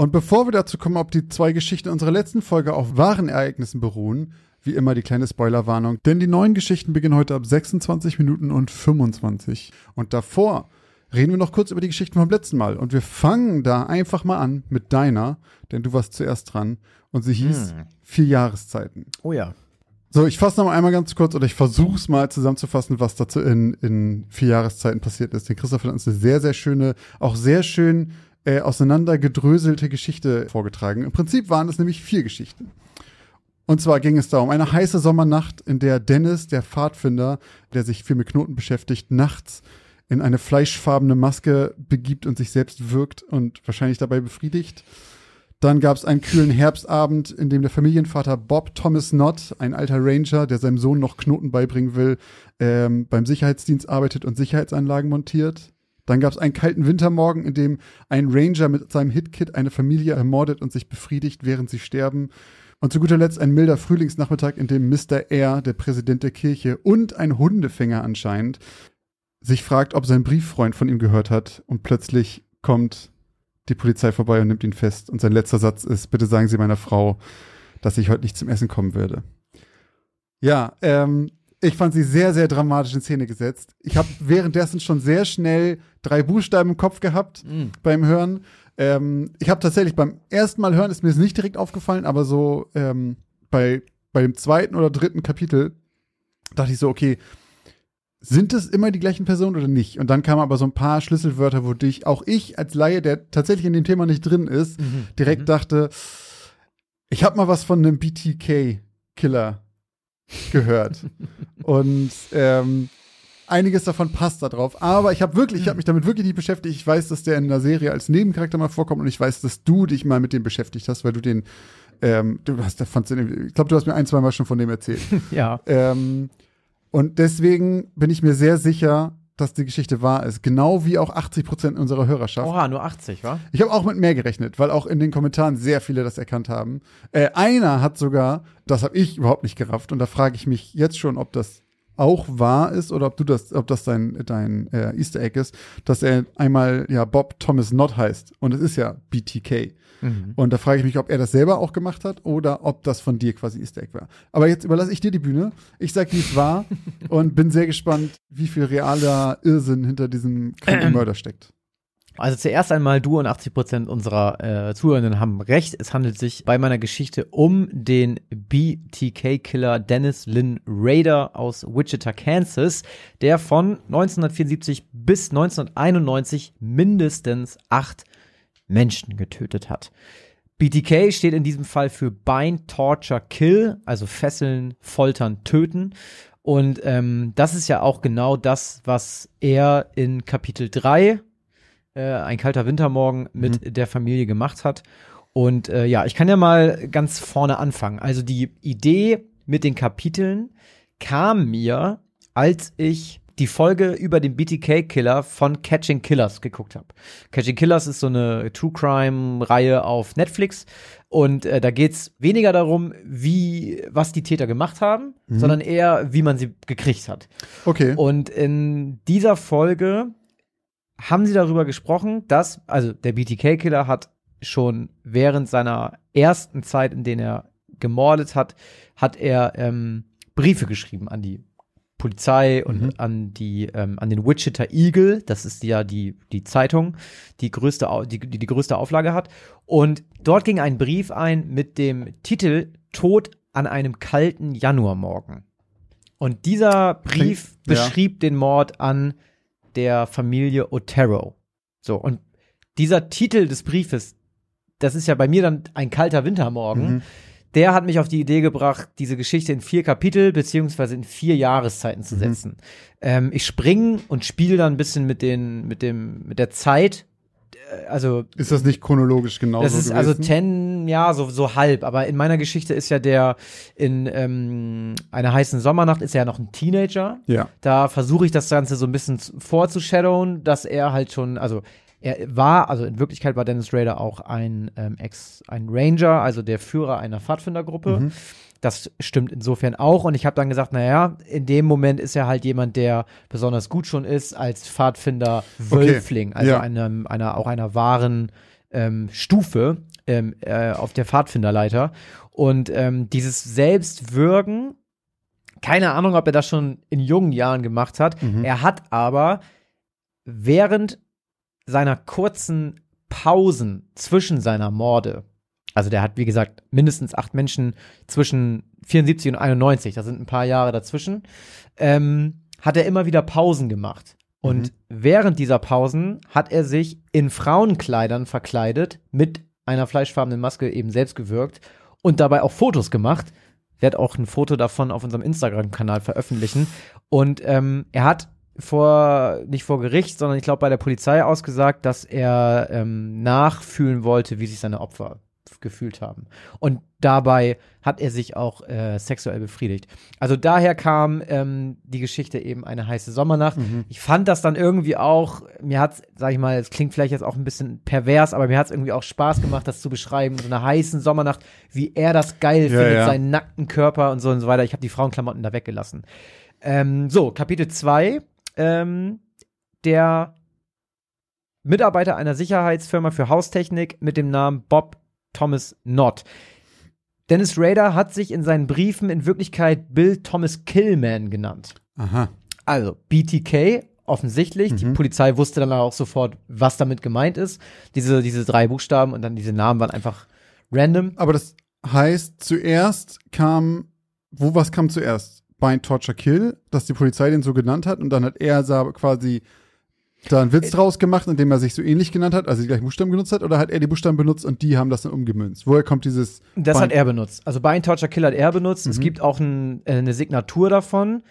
Und bevor wir dazu kommen, ob die zwei Geschichten unserer letzten Folge auf wahren Ereignissen beruhen, wie immer die kleine Spoilerwarnung, denn die neuen Geschichten beginnen heute ab 26 Minuten und 25. Und davor reden wir noch kurz über die Geschichten vom letzten Mal. Und wir fangen da einfach mal an mit deiner, denn du warst zuerst dran. Und sie hieß hm. Vier Jahreszeiten. Oh ja. So, ich fasse noch mal einmal ganz kurz oder ich versuche es mal zusammenzufassen, was dazu in, in vier Jahreszeiten passiert ist. Den Christoph hat uns eine sehr, sehr schöne, auch sehr schön äh, auseinandergedröselte Geschichte vorgetragen. Im Prinzip waren es nämlich vier Geschichten. Und zwar ging es da um eine heiße Sommernacht, in der Dennis, der Pfadfinder, der sich viel mit Knoten beschäftigt, nachts in eine fleischfarbene Maske begibt und sich selbst wirkt und wahrscheinlich dabei befriedigt. Dann gab es einen kühlen Herbstabend, in dem der Familienvater Bob Thomas Nott, ein alter Ranger, der seinem Sohn noch Knoten beibringen will, ähm, beim Sicherheitsdienst arbeitet und Sicherheitsanlagen montiert. Dann gab es einen kalten Wintermorgen, in dem ein Ranger mit seinem Hitkit eine Familie ermordet und sich befriedigt, während sie sterben. Und zu guter Letzt ein milder Frühlingsnachmittag, in dem Mr. R., der Präsident der Kirche und ein Hundefänger anscheinend, sich fragt, ob sein Brieffreund von ihm gehört hat. Und plötzlich kommt die Polizei vorbei und nimmt ihn fest. Und sein letzter Satz ist, bitte sagen Sie meiner Frau, dass ich heute nicht zum Essen kommen werde. Ja, ähm, ich fand sie sehr, sehr dramatisch in Szene gesetzt. Ich habe währenddessen schon sehr schnell drei Buchstaben im Kopf gehabt mhm. beim Hören. Ähm, ich habe tatsächlich beim ersten Mal hören, ist mir das nicht direkt aufgefallen, aber so ähm, bei, bei dem zweiten oder dritten Kapitel dachte ich so, okay, sind es immer die gleichen Personen oder nicht? Und dann kamen aber so ein paar Schlüsselwörter, wo dich, auch ich als Laie, der tatsächlich in dem Thema nicht drin ist, mhm. direkt mhm. dachte, ich habe mal was von einem BTK-Killer gehört. und ähm, einiges davon passt da drauf. Aber ich habe wirklich, ich habe mich damit wirklich nicht beschäftigt. Ich weiß, dass der in der Serie als Nebencharakter mal vorkommt und ich weiß, dass du dich mal mit dem beschäftigt hast, weil du den, ähm, du hast, fandst den, ich glaube, du hast mir ein, zwei Mal schon von dem erzählt. ja. Ähm, und deswegen bin ich mir sehr sicher, dass die Geschichte wahr ist. Genau wie auch 80 Prozent unserer Hörerschaft. Oha, nur 80, wa? Ich habe auch mit mehr gerechnet, weil auch in den Kommentaren sehr viele das erkannt haben. Äh, einer hat sogar, das habe ich überhaupt nicht gerafft, und da frage ich mich jetzt schon, ob das auch wahr ist oder ob du das, ob das dein, dein äh, Easter Egg ist, dass er einmal ja Bob Thomas Not heißt. Und es ist ja BTK. Mhm. Und da frage ich mich, ob er das selber auch gemacht hat oder ob das von dir quasi Easter Egg war. Aber jetzt überlasse ich dir die Bühne. Ich sage, wie es war und bin sehr gespannt, wie viel realer Irrsinn hinter diesem kranken Mörder steckt. Also zuerst einmal, du und 80 Prozent unserer äh, Zuhörenden haben recht. Es handelt sich bei meiner Geschichte um den BTK-Killer Dennis Lynn Rader aus Wichita, Kansas, der von 1974 bis 1991 mindestens acht Menschen getötet hat. BTK steht in diesem Fall für Bind, Torture, Kill, also fesseln, foltern, töten. Und ähm, das ist ja auch genau das, was er in Kapitel 3 äh, ein kalter Wintermorgen mit mhm. der Familie gemacht hat. Und äh, ja, ich kann ja mal ganz vorne anfangen. Also die Idee mit den Kapiteln kam mir, als ich die Folge über den BTK-Killer von Catching Killers geguckt habe. Catching Killers ist so eine True Crime-Reihe auf Netflix und äh, da geht's weniger darum, wie was die Täter gemacht haben, mhm. sondern eher, wie man sie gekriegt hat. Okay. Und in dieser Folge haben sie darüber gesprochen, dass, also der BTK-Killer hat schon während seiner ersten Zeit, in der er gemordet hat, hat er ähm, Briefe geschrieben an die Polizei und mhm. an die ähm, an den Wichita Eagle, das ist ja die die Zeitung, die größte die, die die größte Auflage hat und dort ging ein Brief ein mit dem Titel Tod an einem kalten Januarmorgen. Und dieser Brief ja. beschrieb den Mord an der Familie Otero. So, und dieser Titel des Briefes, das ist ja bei mir dann ein kalter Wintermorgen. Mhm. Der hat mich auf die Idee gebracht, diese Geschichte in vier Kapitel beziehungsweise in vier Jahreszeiten zu mhm. setzen. Mhm. Ähm, ich springe und spiele dann ein bisschen mit den, mit dem, mit der Zeit äh, also Ist das nicht chronologisch genauso das ist gewesen? also ten, ja, so, so halb. Aber in meiner Geschichte ist ja der in ähm, einer heißen Sommernacht ist er ja noch ein Teenager. ja. Da versuche ich das Ganze so ein bisschen zu- vorzushadowen, dass er halt schon, also er war, also in Wirklichkeit war Dennis Rader auch ein ähm, Ex, ein Ranger, also der Führer einer Pfadfindergruppe. Mhm. Das stimmt insofern auch. Und ich habe dann gesagt, naja, in dem Moment ist er halt jemand, der besonders gut schon ist als Pfadfinder Wölfling, also Ja. einem, einer, auch einer wahren ähm, Stufe ähm, äh, auf der Pfadfinderleiter. Und ähm, dieses Selbstwürgen, keine Ahnung, ob er das schon in jungen Jahren gemacht hat. Mhm. Er hat aber während seiner kurzen Pausen zwischen seiner Morde, also der hat, wie gesagt, mindestens acht Menschen zwischen 74 und 91, da sind ein paar Jahre dazwischen, ähm, hat er immer wieder Pausen gemacht. Und während dieser Pausen hat er sich in Frauenkleidern verkleidet, mit einer fleischfarbenen Maske eben selbst gewirkt und dabei auch Fotos gemacht. Ich werde auch ein Foto davon auf unserem Instagram-Kanal veröffentlichen. Und ähm, er hat vor, nicht vor Gericht, sondern ich glaube bei der Polizei ausgesagt, dass er ähm, nachfühlen wollte, wie sich seine Opfer gefühlt haben. Und dabei hat er sich auch äh, sexuell befriedigt. Also daher kam ähm, die Geschichte eben eine heiße Sommernacht. Mhm. Ich fand das dann irgendwie auch, mir hat's, sag ich mal, es klingt vielleicht jetzt auch ein bisschen pervers, aber mir hat's irgendwie auch Spaß gemacht, das zu beschreiben, so eine heißen Sommernacht, wie er das geil Ja, findet, ja. seinen nackten Körper und so und so weiter. Ich habe die Frauenklamotten da weggelassen. Ähm, so, Kapitel 2. Ähm, der Mitarbeiter einer Sicherheitsfirma für Haustechnik mit dem Namen Bob Thomas Nott. Dennis Rader hat sich in seinen Briefen in Wirklichkeit Bill Thomas Killman genannt. Aha. Also BTK, offensichtlich. Die Mhm. Polizei wusste dann auch sofort, was damit gemeint ist. Diese, diese drei Buchstaben und dann diese Namen waren einfach random. Aber das heißt, zuerst kam, wo was kam zuerst? Bind, Torture, Kill, dass die Polizei den so genannt hat und dann hat er quasi da einen Äh, Witz draus gemacht, indem er sich so ähnlich genannt hat, also die gleichen Buchstaben genutzt hat, oder hat er die Buchstaben benutzt und die haben das dann umgemünzt? Woher kommt dieses Das Bind- hat er benutzt. Also Bind Torture Kill hat er benutzt. Es Mhm. gibt auch ein, äh, eine Signatur davon.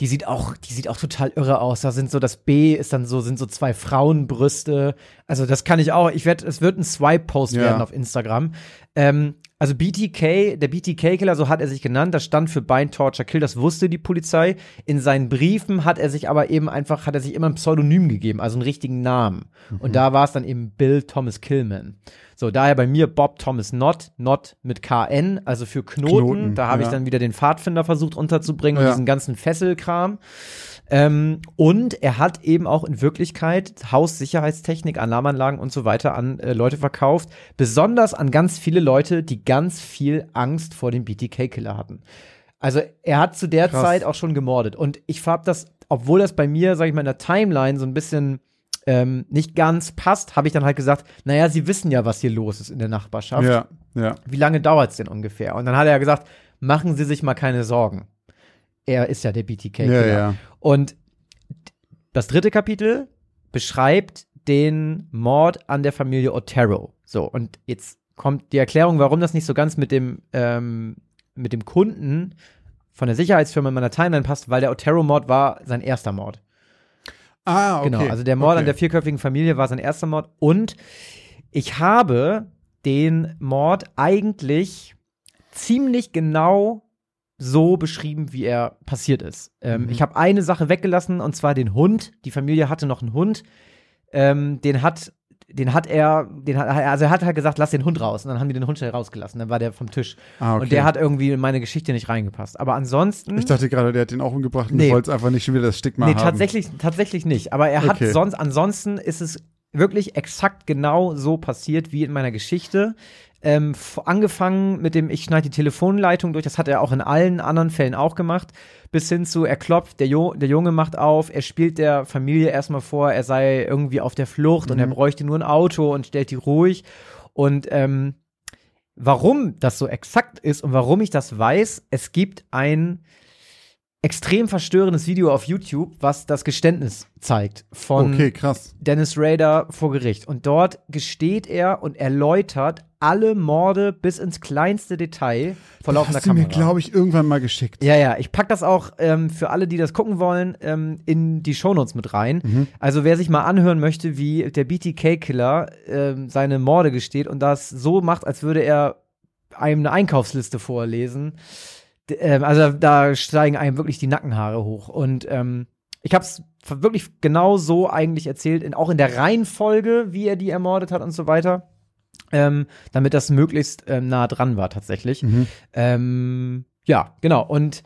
Die sieht auch, die sieht auch total irre aus. Da sind so das B ist dann so, sind so zwei Frauenbrüste. Also das kann ich auch. Ich werde, es wird ein Swipe-Post Ja. werden auf Instagram. Ähm, also BTK, der BTK-Killer, so hat er sich genannt, das stand für Bind Torture Kill, das wusste die Polizei. In seinen Briefen hat er sich aber eben einfach, hat er sich immer ein Pseudonym gegeben, also einen richtigen Namen. Und da war es dann eben Bill Thomas Killman. So, daher bei mir Bob Thomas Not, Not mit KN, also für Knoten. Knoten, da habe ich ja. dann wieder den Pfadfinder versucht unterzubringen und Ja. diesen ganzen Fesselkram. Ähm, und er hat eben auch in Wirklichkeit Haussicherheitstechnik, Alarmanlagen und so weiter an äh, Leute verkauft. Besonders an ganz viele Leute, die ganz viel Angst vor dem BTK-Killer hatten. Also er hat zu der Krass. Zeit auch schon gemordet. Und ich habe das, obwohl das bei mir, sag ich mal, in der Timeline so ein bisschen ähm, nicht ganz passt, habe ich dann halt gesagt, naja, sie wissen ja, was hier los ist in der Nachbarschaft. Ja, ja. Wie lange dauert's denn ungefähr? Und dann hat er gesagt, machen Sie sich mal keine Sorgen. Er ist ja der BTK. Ja, ja. Und das dritte Kapitel beschreibt den Mord an der Familie Otero. So, und jetzt kommt die Erklärung, warum das nicht so ganz mit dem, ähm, mit dem Kunden von der Sicherheitsfirma in meiner Timeline passt, weil der Otero-Mord war sein erster Mord. Ah, okay. Genau, also der Mord an okay. der vierköpfigen Familie war sein erster Mord. Und ich habe den Mord eigentlich ziemlich genau so beschrieben, wie er passiert ist. Ähm, Mhm. Ich habe eine Sache weggelassen, und zwar den Hund. Die Familie hatte noch einen Hund. Ähm, den hat, den hat er, den hat, also er hat halt gesagt, lass den Hund raus. Und dann haben die den Hund schnell rausgelassen. Dann war der vom Tisch. Ah, okay. Und der hat irgendwie in meine Geschichte nicht reingepasst. Aber ansonsten. Ich dachte gerade, der hat den auch umgebracht und Nee. du wolltest einfach nicht schon wieder das Stigma Nee, haben. tatsächlich, tatsächlich nicht. Aber er hat Okay. sonst, ansonsten ist es wirklich exakt genau so passiert wie in meiner Geschichte. Ähm, angefangen mit dem, ich schneide die Telefonleitung durch, das hat er auch in allen anderen Fällen auch gemacht, bis hin zu, er klopft, der, jo der Junge macht auf, er spielt der Familie erstmal vor, er sei irgendwie auf der Flucht und er Mhm. bräuchte nur ein Auto und stellt die ruhig. Und ähm, warum das so exakt ist und warum ich das weiß, es gibt ein extrem verstörendes Video auf YouTube, was das Geständnis zeigt von Okay. Dennis Rader vor Gericht. Und dort gesteht er und erläutert alle Morde bis ins kleinste Detail vor laufender Hast du mir, Kamera. glaube ich, irgendwann mal geschickt. Ja, ja, ich pack das auch ähm, für alle, die das gucken wollen, ähm, in die Shownotes mit rein. Mhm. Also wer sich mal anhören möchte, wie der BTK-Killer ähm, seine Morde gesteht und das so macht, als würde er einem eine Einkaufsliste vorlesen. Ähm, also da steigen einem wirklich die Nackenhaare hoch. Und ähm, ich habe es wirklich genau so eigentlich erzählt, in, auch in der Reihenfolge, wie er die ermordet hat und so weiter. Ähm, damit das möglichst ähm, nah dran war tatsächlich. Mhm. Ähm, ja, genau. Und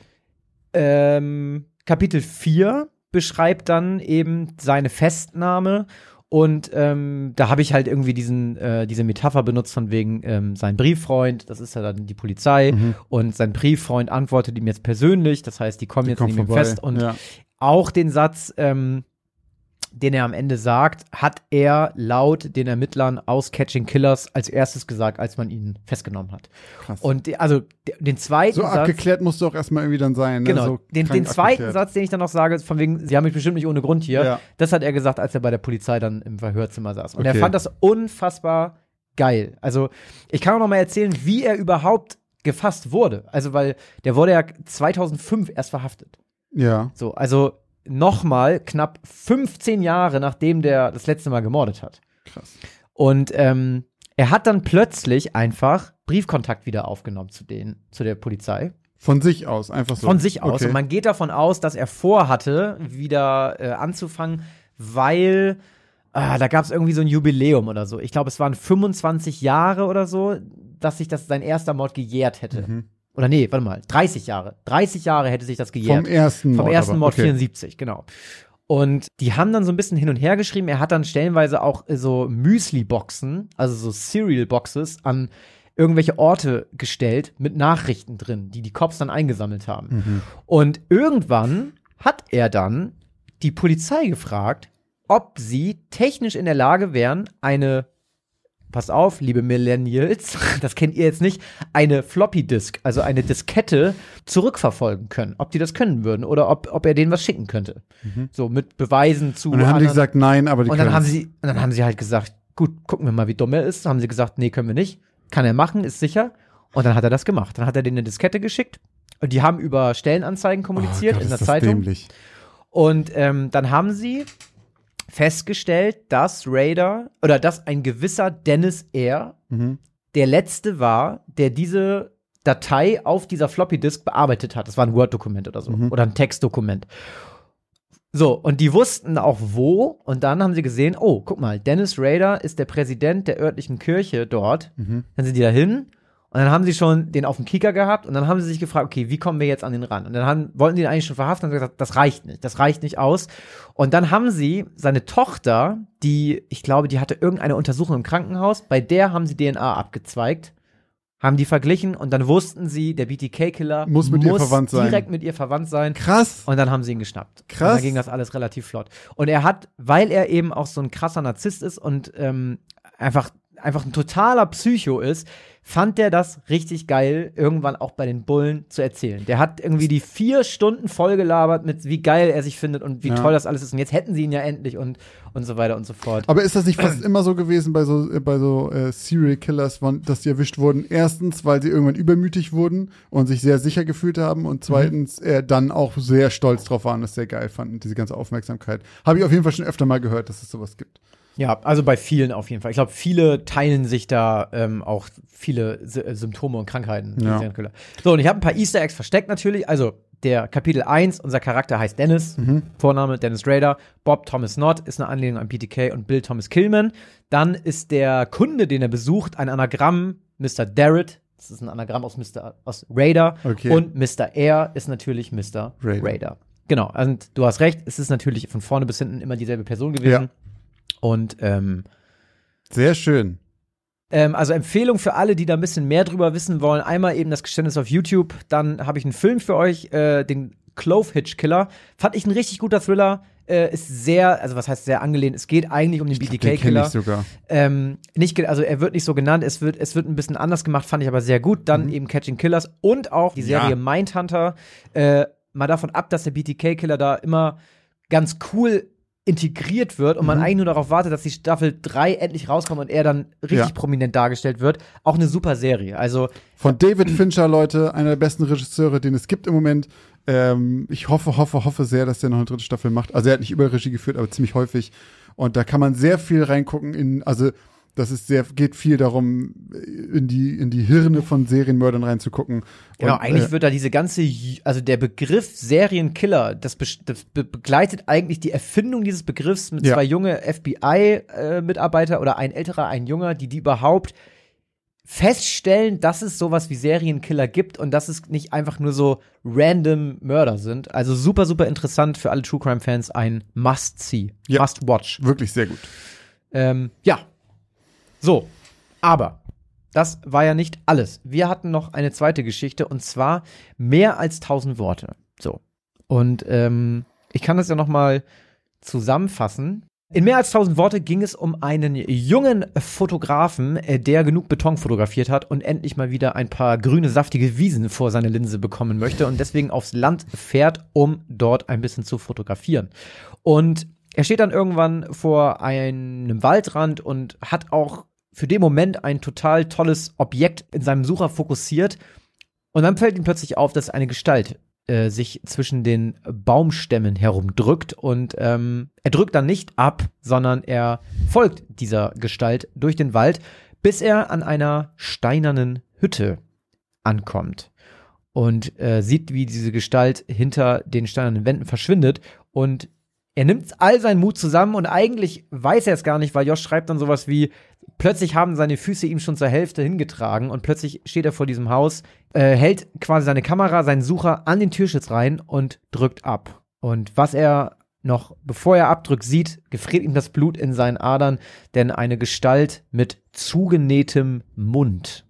ähm, Kapitel 4 beschreibt dann eben seine Festnahme. Und ähm, da habe ich halt irgendwie diesen, äh, diese Metapher benutzt von wegen ähm, sein Brieffreund, das ist ja dann die Polizei, Mhm. und sein Brieffreund antwortet ihm jetzt persönlich, das heißt, die kommen Die jetzt ihm vorbei. fest und ja. auch den Satz, ähm, den er am Ende sagt, hat er laut den Ermittlern aus Catching Killers als erstes gesagt, als man ihn festgenommen hat. Krass. Und also de- den zweiten so Satz, abgeklärt musst du auch erstmal irgendwie dann sein. Ne? genau, so den, den zweiten abgeklärt. Satz, den ich dann noch sage, von wegen, sie haben mich bestimmt nicht ohne Grund hier. Ja. Das hat er gesagt, als er bei der Polizei dann im Verhörzimmer saß. Und er Okay. fand das unfassbar geil. Also ich kann auch noch mal erzählen, wie er überhaupt gefasst wurde. Also weil der wurde ja 2005 erst verhaftet. Ja. So, also nochmal knapp 15 Jahre, nachdem der das letzte Mal gemordet hat. Krass. Und ähm, er hat dann plötzlich einfach Briefkontakt wieder aufgenommen zu denen, zu der Polizei. Von sich aus, einfach so. Von sich aus. Okay. Und man geht davon aus, dass er vorhatte, wieder äh, anzufangen, weil ah, da gab es irgendwie so ein Jubiläum oder so. Ich glaube, es waren 25 Jahre oder so, dass sich das sein erster Mord gejährt hätte. Mhm. Oder nee, warte mal, 30 Jahre. 30 Jahre hätte sich das gejährt. Vom ersten Mord. Vom ersten aber. Mord okay. 74, genau. Und die haben dann so ein bisschen hin und her geschrieben. Er hat dann stellenweise auch äh, so Müsli-Boxen, also so Cereal-Boxes an irgendwelche Orte gestellt mit Nachrichten drin, die die Cops dann eingesammelt haben. Mhm. Und irgendwann hat er dann die Polizei gefragt, ob sie technisch in der Lage wären, eine, pass auf, liebe Millennials, das kennt ihr jetzt nicht, eine Floppy Disk, also eine Diskette zurückverfolgen können. Ob die das können würden oder ob, ob er denen was schicken könnte. So mit Beweisen zu. Mhm. Und dann haben die gesagt, nein, aber die und dann können haben sie, und dann haben sie halt gesagt, gut, gucken wir mal, wie dumm er ist. Dann haben sie gesagt, nee, können wir nicht. Kann er machen, ist sicher. Und dann hat er das gemacht. Dann hat er denen eine Diskette geschickt. Und die haben über Stellenanzeigen kommuniziert oh Gott, in der Zeitung. Dämlich. Und ähm, dann haben sie festgestellt, dass Raider oder dass ein gewisser Dennis R. Mhm. der letzte war, der diese Datei auf dieser Floppy Disk bearbeitet hat. Das war ein Word-Dokument oder so. Mhm. Oder ein Textdokument. So, und die wussten auch wo. Und dann haben sie gesehen, oh, guck mal, Dennis Rader ist der Präsident der örtlichen Kirche dort. Mhm. Dann sind die da hin. Und dann haben sie schon den auf dem Kicker gehabt und dann haben sie sich gefragt, okay, wie kommen wir jetzt an den ran? Und dann haben, wollten die ihn eigentlich schon verhaften und gesagt, das reicht nicht, das reicht nicht aus. Und dann haben sie seine Tochter, die, ich glaube, die hatte irgendeine Untersuchung im Krankenhaus, bei der haben sie DNA abgezweigt, haben die verglichen und dann wussten sie, der BTK-Killer Muss mit ihr verwandt sein. direkt mit ihr verwandt sein. Krass. Und dann haben sie ihn geschnappt. Krass. Und dann ging das alles relativ flott. Und er hat, weil er eben auch so ein krasser Narzisst ist und ähm, einfach, einfach ein totaler Psycho ist, fand der das richtig geil, irgendwann auch bei den Bullen zu erzählen. Der hat irgendwie die vier Stunden vollgelabert mit, wie geil er sich findet und wie Ja. toll das alles ist. Und jetzt hätten sie ihn ja endlich und, und so weiter und so fort. Aber ist das nicht fast immer so gewesen bei so, äh, bei so äh, Serial Killers, wann- dass die erwischt wurden? Erstens, weil sie irgendwann übermütig wurden und sich sehr sicher gefühlt haben und zweitens, äh, dann auch sehr stolz drauf waren, das sehr geil fanden, diese ganze Aufmerksamkeit. Habe ich auf jeden Fall schon öfter mal gehört, dass es sowas gibt. Ja, also bei vielen auf jeden Fall. Ich glaube, viele teilen sich da ähm, auch viele Sy äh, Symptome und Krankheiten. Ja. So, und ich habe ein paar Easter Eggs versteckt natürlich. Also der Kapitel 1, unser Charakter heißt Dennis, Vorname Dennis Rader, Bob Thomas Nott ist eine Anlehnung an BTK und Bill Thomas Killman. Dann ist der Kunde, den er besucht, ein Anagramm, Mr. Darrett. Das ist ein Anagramm aus Mr. aus Raider. Okay. Und Mr. R ist natürlich Mr. Raider. Raider. Genau, und du hast recht, es ist natürlich von vorne bis hinten immer dieselbe Person gewesen. Ja. Und ähm, Sehr schön. ähm, also Empfehlung für alle, die da ein bisschen mehr drüber wissen wollen. Einmal eben das Geständnis auf YouTube. Dann habe ich einen Film für euch, äh, den Clove Hitch Killer. Fand ich ein richtig guter Thriller. Äh, ist sehr, also was heißt sehr angelehnt. Es geht eigentlich um den kenne BTK-Killer. ich sogar. Ähm, nicht, also er wird nicht so genannt, es wird, es wird ein bisschen anders gemacht, fand ich aber sehr gut. Dann eben Catching Killers und auch die Mhm. Ja. Serie Mindhunter. Äh, mal davon ab, dass der BTK-Killer da immer ganz cool integriert wird und man Mhm. eigentlich nur darauf wartet, dass die Staffel 3 endlich rauskommt und er dann richtig Ja. prominent dargestellt wird. Auch eine super Serie. Also, Von David Fincher, Leute, einer der besten Regisseure, den es gibt im Moment. Ähm, ich hoffe, hoffe, hoffe sehr, dass der noch eine dritte Staffel macht. Also er hat nicht überall Regie geführt, aber ziemlich häufig. Und da kann man sehr viel reingucken in, also das ist sehr, geht viel darum, in die, in die Hirne von Serienmördern reinzugucken. genau, Und, eigentlich äh, wird da diese ganze, also der Begriff Serienkiller, das, besch- das be begleitet eigentlich die Erfindung dieses Begriffs mit Ja. zwei junge FBI-Mitarbeiter oder ein älterer, ein junger, die die überhaupt feststellen, dass es sowas wie Serienkiller gibt und dass es nicht einfach nur so random Mörder sind. Also super, super interessant für alle True Crime Fans ein Must-See, Ja. Must-Watch. wirklich sehr gut. Ähm, ja. So. Aber das war ja nicht alles. Wir hatten noch eine zweite Geschichte und zwar mehr als 1000 Worte. So. Und ähm, ich kann das ja noch mal zusammenfassen. In mehr als 1000 Worte ging es um einen jungen Fotografen, äh, der genug Beton fotografiert hat und endlich mal wieder ein paar grüne, saftige Wiesen vor seine Linse bekommen möchte und deswegen aufs Land fährt, um dort ein bisschen zu fotografieren. Und er steht dann irgendwann vor einem Waldrand und hat auch für den Moment ein total tolles Objekt in seinem Sucher fokussiert. Und dann fällt ihm plötzlich auf, dass eine Gestalt äh, sich zwischen den Baumstämmen herumdrückt. Und ähm, er drückt dann nicht ab, sondern er folgt dieser Gestalt durch den Wald, bis er an einer steinernen Hütte ankommt. Und äh, sieht, wie diese Gestalt hinter den steinernen Wänden verschwindet. Und er nimmt all seinen Mut zusammen und eigentlich weiß er es gar nicht, weil Josh schreibt dann sowas wie, plötzlich haben seine Füße ihm schon zur Hälfte hingetragen und plötzlich steht er vor diesem Haus, äh, hält quasi seine Kamera, seinen Sucher an den Türschitz rein und drückt ab. Und was er noch, bevor er abdrückt, sieht, gefriert ihm das Blut in seinen Adern, denn eine Gestalt mit zugenähtem Mund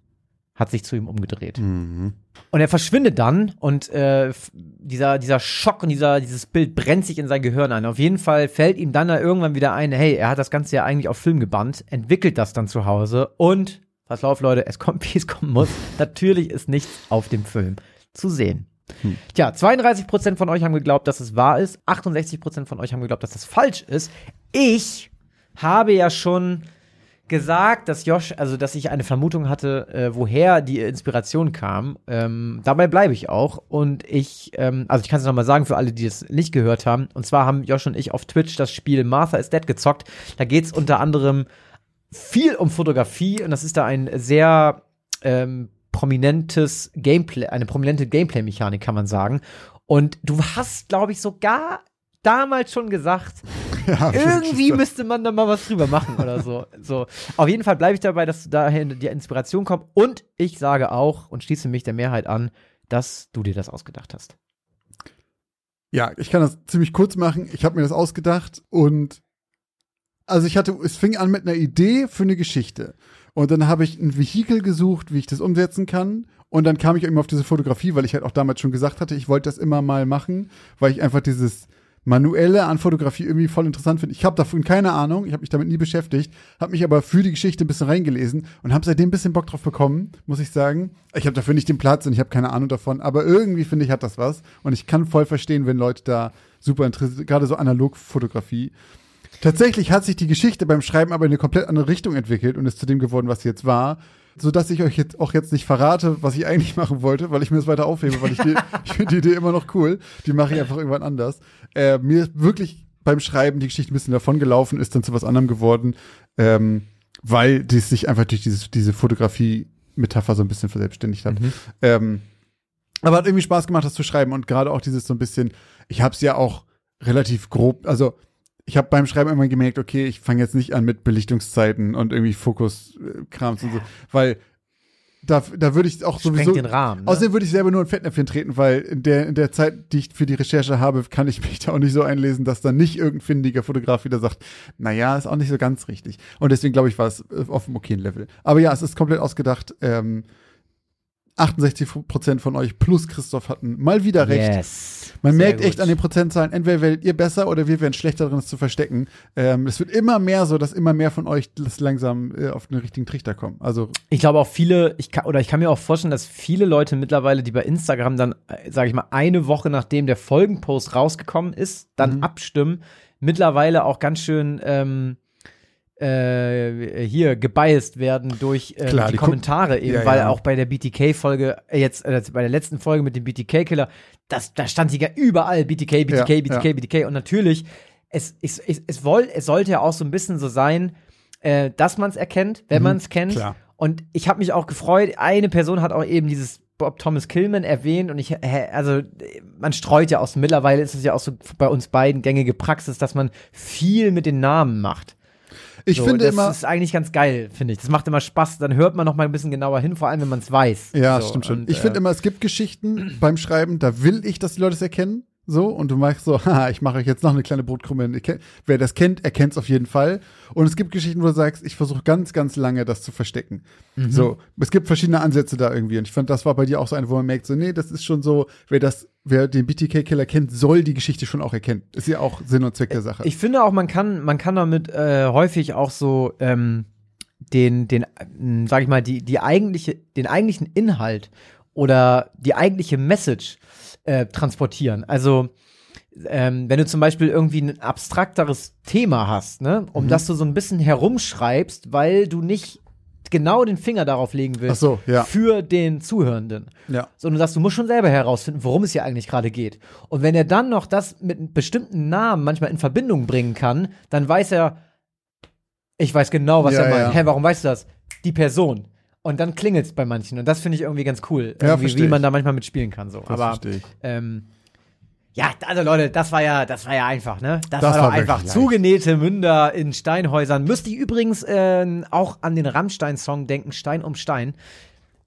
hat sich zu ihm umgedreht. Mhm. Und er verschwindet dann und äh, dieser, dieser Schock und dieser, dieses Bild brennt sich in sein Gehirn ein. Auf jeden Fall fällt ihm dann da irgendwann wieder ein, hey, er hat das Ganze ja eigentlich auf Film gebannt, entwickelt das dann zu Hause und, pass auf Leute, es kommt, wie es kommen muss. Natürlich ist nichts auf dem Film zu sehen. Hm. Tja, 32% von euch haben geglaubt, dass es wahr ist, 68% von euch haben geglaubt, dass das falsch ist. Ich habe ja schon gesagt, dass Josh, also dass ich eine Vermutung hatte, äh, woher die Inspiration kam. Ähm, dabei bleibe ich auch. Und ich, ähm, also ich kann es nochmal sagen für alle, die es nicht gehört haben. Und zwar haben Josh und ich auf Twitch das Spiel Martha is Dead gezockt. Da geht es unter anderem viel um Fotografie und das ist da ein sehr ähm, prominentes Gameplay, eine prominente Gameplay-Mechanik, kann man sagen. Und du hast, glaube ich, sogar damals schon gesagt, Ja, irgendwie müsste man da mal was drüber machen oder so. so. Auf jeden Fall bleibe ich dabei, dass daher die Inspiration kommt. Und ich sage auch und schließe mich der Mehrheit an, dass du dir das ausgedacht hast. Ja, ich kann das ziemlich kurz machen. Ich habe mir das ausgedacht und also ich hatte, es fing an mit einer Idee für eine Geschichte. Und dann habe ich ein Vehikel gesucht, wie ich das umsetzen kann. Und dann kam ich eben auf diese Fotografie, weil ich halt auch damals schon gesagt hatte, ich wollte das immer mal machen, weil ich einfach dieses Manuelle an Fotografie irgendwie voll interessant finde. Ich habe davon keine Ahnung, ich habe mich damit nie beschäftigt, habe mich aber für die Geschichte ein bisschen reingelesen und habe seitdem ein bisschen Bock drauf bekommen, muss ich sagen. Ich habe dafür nicht den Platz und ich habe keine Ahnung davon, aber irgendwie finde ich, hat das was. Und ich kann voll verstehen, wenn Leute da super interessiert, gerade so Analogfotografie. Tatsächlich hat sich die Geschichte beim Schreiben aber in eine komplett andere Richtung entwickelt und ist zu dem geworden, was sie jetzt war. Sodass ich euch jetzt auch jetzt nicht verrate, was ich eigentlich machen wollte, weil ich mir das weiter aufhebe, weil ich, die, ich finde die Idee immer noch cool. Die mache ich einfach irgendwann anders. Äh, mir ist wirklich beim Schreiben die Geschichte ein bisschen davon gelaufen, ist dann zu was anderem geworden, ähm, weil die sich einfach durch dieses, diese Fotografie-Metapher so ein bisschen verselbstständigt hat. Ähm, aber hat irgendwie Spaß gemacht, das zu schreiben und gerade auch dieses so ein bisschen, ich habe es ja auch relativ grob, also ich habe beim Schreiben immer gemerkt, okay, ich fange jetzt nicht an mit Belichtungszeiten und irgendwie Fokuskrams und so, weil da, da würde ich auch sowieso. den Rahmen. Ne? Außerdem würde ich selber nur ein Fettnäpfchen treten, weil in der, in der Zeit, die ich für die Recherche habe, kann ich mich da auch nicht so einlesen, dass da nicht irgendein findiger Fotograf wieder sagt, naja, ist auch nicht so ganz richtig. Und deswegen glaube ich, war es äh, auf einem okayen Level. Aber ja, es ist komplett ausgedacht. Ähm, 68% von euch plus Christoph hatten mal wieder recht. Yes. Man Sehr merkt echt gut. an den Prozentzahlen, entweder werdet ihr besser oder wir werden schlechter drin, es zu verstecken. Ähm, es wird immer mehr so, dass immer mehr von euch das langsam äh, auf den richtigen Trichter kommen. Also, Ich glaube auch viele, ich kann, oder ich kann mir auch vorstellen, dass viele Leute mittlerweile, die bei Instagram dann, sage ich mal, eine Woche nachdem der Folgenpost rausgekommen ist, dann Mhm. abstimmen, mittlerweile auch ganz schön ähm, äh, hier gebiased werden durch ähm, Klar, die, die Kommentare eben, Ja, weil ja. auch bei der BTK-Folge, äh, jetzt äh, bei der letzten Folge mit dem BTK-Killer, das, da stand sie ja überall BTK, BTK, Ja, BTK. BTK und natürlich, es, es, es, es, woll, es sollte ja auch so ein bisschen so sein, äh, dass man es erkennt, wenn Mhm, man es kennt. klar. Und ich habe mich auch gefreut. Eine Person hat auch eben dieses Bob Thomas Killman erwähnt und ich, also man streut ja aus. Mittlerweile ist es ja auch so bei uns beiden gängige Praxis, dass man viel mit den Namen macht. Ich so, finde das immer. ist eigentlich ganz geil, finde ich. Das macht immer Spaß. Dann hört man noch mal ein bisschen genauer hin, vor allem wenn man es weiß. Ja, so, stimmt schon. ich finde äh, immer, es gibt Geschichten beim Schreiben, da will ich, dass die Leute es erkennen. So, und du machst so, haha, ich mache euch jetzt noch eine kleine Brotkrumme. Kenn- Wer das kennt, erkennt es auf jeden Fall. Und es gibt Geschichten, wo du sagst, ich versuche ganz, ganz lange, das zu verstecken. Mhm. So, es gibt verschiedene Ansätze da irgendwie. Und ich fand, das war bei dir auch so eine, wo man merkt, so, nee, das ist schon so, wer das, wer den BTK-Killer kennt, soll die Geschichte schon auch erkennen. Ist ja auch Sinn und Zweck der Sache. Ich finde auch, man kann, man kann damit äh, häufig auch so ähm, den, den, äh, sag ich mal, die, die eigentliche, den eigentlichen Inhalt oder die eigentliche Message äh, transportieren. Also ähm, wenn du zum Beispiel irgendwie ein abstrakteres Thema hast, ne, um das du so ein bisschen herumschreibst, weil du nicht genau den Finger darauf legen willst so, ja. für den Zuhörenden ja. sondern dass du musst schon selber herausfinden, worum es hier eigentlich gerade geht. Und wenn er dann noch das mit einem bestimmten Namen manchmal in Verbindung bringen kann, dann weiß er, ich weiß genau, was Ja, er meint. ja. Hä, warum weißt du das? Die Person. Und dann klingelt's bei manchen. Und das finde ich irgendwie ganz cool, Ja, irgendwie, wie man da manchmal mitspielen kann. So. Das Aber ähm, ja, also Leute, das war ja, das war ja einfach, ne? Das, Das war doch war einfach leicht. zugenähte Münder in Steinhäusern. Müsste ich übrigens ähm, auch an den Rammstein-Song denken, Stein um Stein,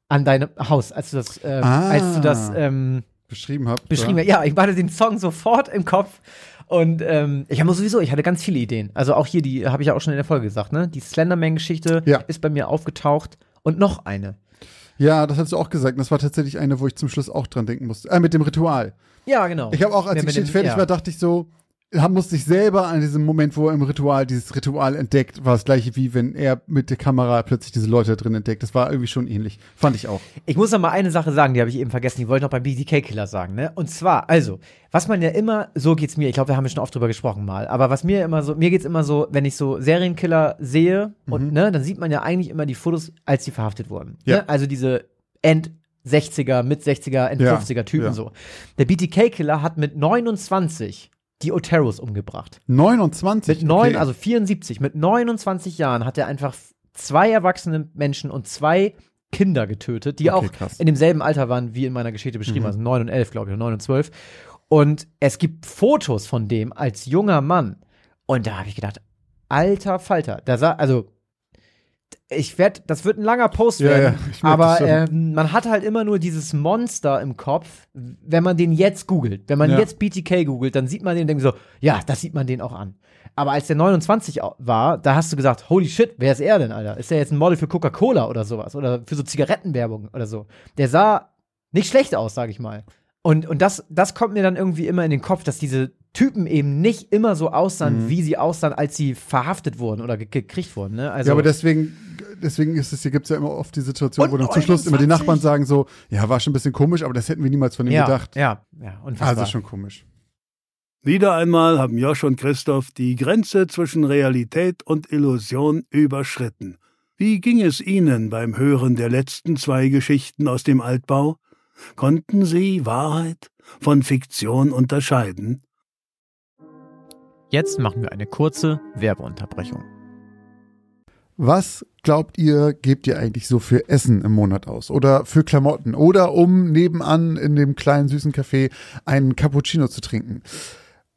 an deinem Haus, als du das, ähm, Ah. als du das ähm, Beschrieben habt. beschrieben hast. Ja, ich hatte den Song sofort im Kopf. Und ähm, ich habe sowieso, ich hatte ganz viele Ideen. Also auch hier, die habe ich ja auch schon in der Folge gesagt, ne? Die Slenderman-Geschichte Ja. ist bei mir aufgetaucht. Und noch eine. Ja, das hast du auch gesagt. Das war tatsächlich eine, wo ich zum Schluss auch dran denken musste. Äh, mit dem Ritual. Ja, genau. Ich habe auch, als Ja, Geschichte dem- fertig ja. war, dachte ich so, musste ich selber an diesem Moment, wo er im Ritual dieses Ritual entdeckt, war das gleiche wie wenn er mit der Kamera plötzlich diese Leute da drin entdeckt. Das war irgendwie schon ähnlich. Fand ich auch. Ich muss noch mal eine Sache sagen, die habe ich eben vergessen. Die wollte ich noch beim BTK-Killer sagen, ne? Und zwar, also, was man ja immer, so geht's mir, ich glaube, wir haben ja schon oft drüber gesprochen mal, aber was mir immer so, mir geht's immer so, wenn ich so Serienkiller sehe und, ne, dann sieht man ja eigentlich immer die Fotos, als die verhaftet wurden. Ja. Ne? Also diese End 60er, mit 60er, End Ja, 50er Typen ja. so. Der BTK-Killer hat mit 29 die Oteros umgebracht. 29. Mit neun, okay. also 74, mit 29 Jahren hat er einfach zwei erwachsene Menschen und zwei Kinder getötet, die Okay, auch krass. in demselben Alter waren, wie in meiner Geschichte beschrieben, Mhm. also 9 und 11, glaube ich, oder 9 und 12. Und es gibt Fotos von dem als junger Mann. Und da habe ich gedacht, alter Falter, da sah, also ich werde, das wird ein langer Post Ja, werden, ja, aber ähm, man hat halt immer nur dieses Monster im Kopf, wenn man den jetzt googelt. Wenn man Ja. jetzt BTK googelt, dann sieht man den und denkt so, ja, das sieht man den auch an. Aber als der 29 au- war, da hast du gesagt, holy shit, wer ist er denn, Alter? Ist er jetzt ein Model für Coca-Cola oder sowas? Oder für so Zigarettenwerbung oder so? Der sah nicht schlecht aus, sag ich mal. Und, und das, das kommt mir dann irgendwie immer in den Kopf, dass diese Typen eben nicht immer so aussahen, Mhm. wie sie aussahen, als sie verhaftet wurden oder ge gekriegt wurden. Ne? Also, ja, aber deswegen, deswegen ist es, hier gibt's ja immer oft die Situation, wo dann zum Schluss immer die 29? Nachbarn sagen so, ja, war schon ein bisschen komisch, aber das hätten wir niemals von ihm ja, gedacht. ja, ja, unfassbar. Also schon komisch. Wieder einmal haben Josh und Christoph die Grenze zwischen Realität und Illusion überschritten. Wie ging es Ihnen beim Hören der letzten zwei Geschichten aus dem Altbau? Konnten Sie Wahrheit von Fiktion unterscheiden? Jetzt machen wir eine kurze Werbeunterbrechung. Was glaubt ihr, gebt ihr eigentlich so für Essen im Monat aus? Oder für Klamotten? Oder um nebenan in dem kleinen süßen Café einen Cappuccino zu trinken?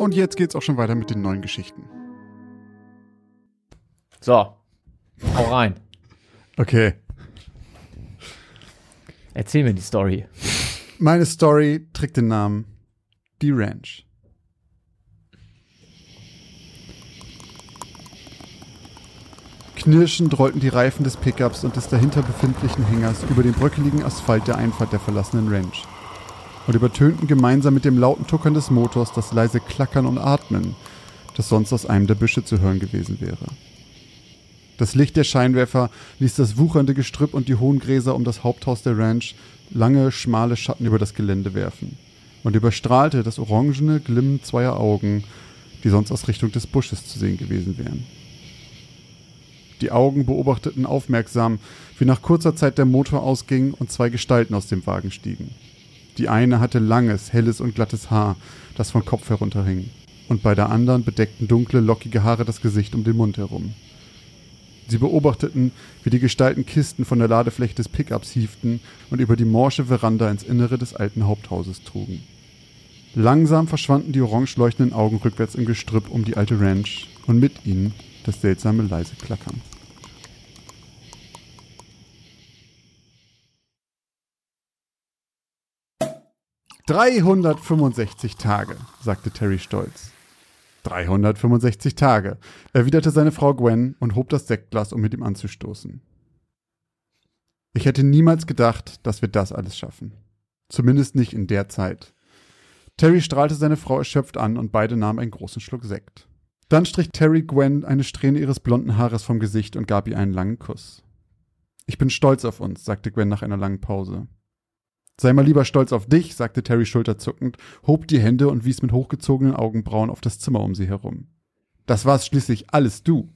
Und jetzt geht's auch schon weiter mit den neuen Geschichten. So, hau rein. Okay. Erzähl mir die Story. Meine Story trägt den Namen Die Ranch. Knirschend rollten die Reifen des Pickups und des dahinter befindlichen Hängers über den bröckeligen Asphalt der Einfahrt der verlassenen Ranch und übertönten gemeinsam mit dem lauten Tuckern des Motors das leise Klackern und Atmen, das sonst aus einem der Büsche zu hören gewesen wäre. Das Licht der Scheinwerfer ließ das wuchernde Gestrüpp und die hohen Gräser um das Haupthaus der Ranch lange, schmale Schatten über das Gelände werfen und überstrahlte das orangene Glimmen zweier Augen, die sonst aus Richtung des Busches zu sehen gewesen wären. Die Augen beobachteten aufmerksam, wie nach kurzer Zeit der Motor ausging und zwei Gestalten aus dem Wagen stiegen. Die eine hatte langes, helles und glattes Haar, das vom Kopf herunterhing, und bei der anderen bedeckten dunkle, lockige Haare das Gesicht um den Mund herum. Sie beobachteten, wie die Gestalten Kisten von der Ladefläche des Pickups hieften und über die morsche Veranda ins Innere des alten Haupthauses trugen. Langsam verschwanden die orange leuchtenden Augen rückwärts im Gestrüpp um die alte Ranch und mit ihnen das seltsame leise Klackern. 365 Tage, sagte Terry stolz. 365 Tage, erwiderte seine Frau Gwen und hob das Sektglas, um mit ihm anzustoßen. Ich hätte niemals gedacht, dass wir das alles schaffen. Zumindest nicht in der Zeit. Terry strahlte seine Frau erschöpft an und beide nahmen einen großen Schluck Sekt. Dann strich Terry Gwen eine Strähne ihres blonden Haares vom Gesicht und gab ihr einen langen Kuss. Ich bin stolz auf uns, sagte Gwen nach einer langen Pause. Sei mal lieber stolz auf dich, sagte Terry schulterzuckend, hob die Hände und wies mit hochgezogenen Augenbrauen auf das Zimmer um sie herum. Das war's schließlich alles du.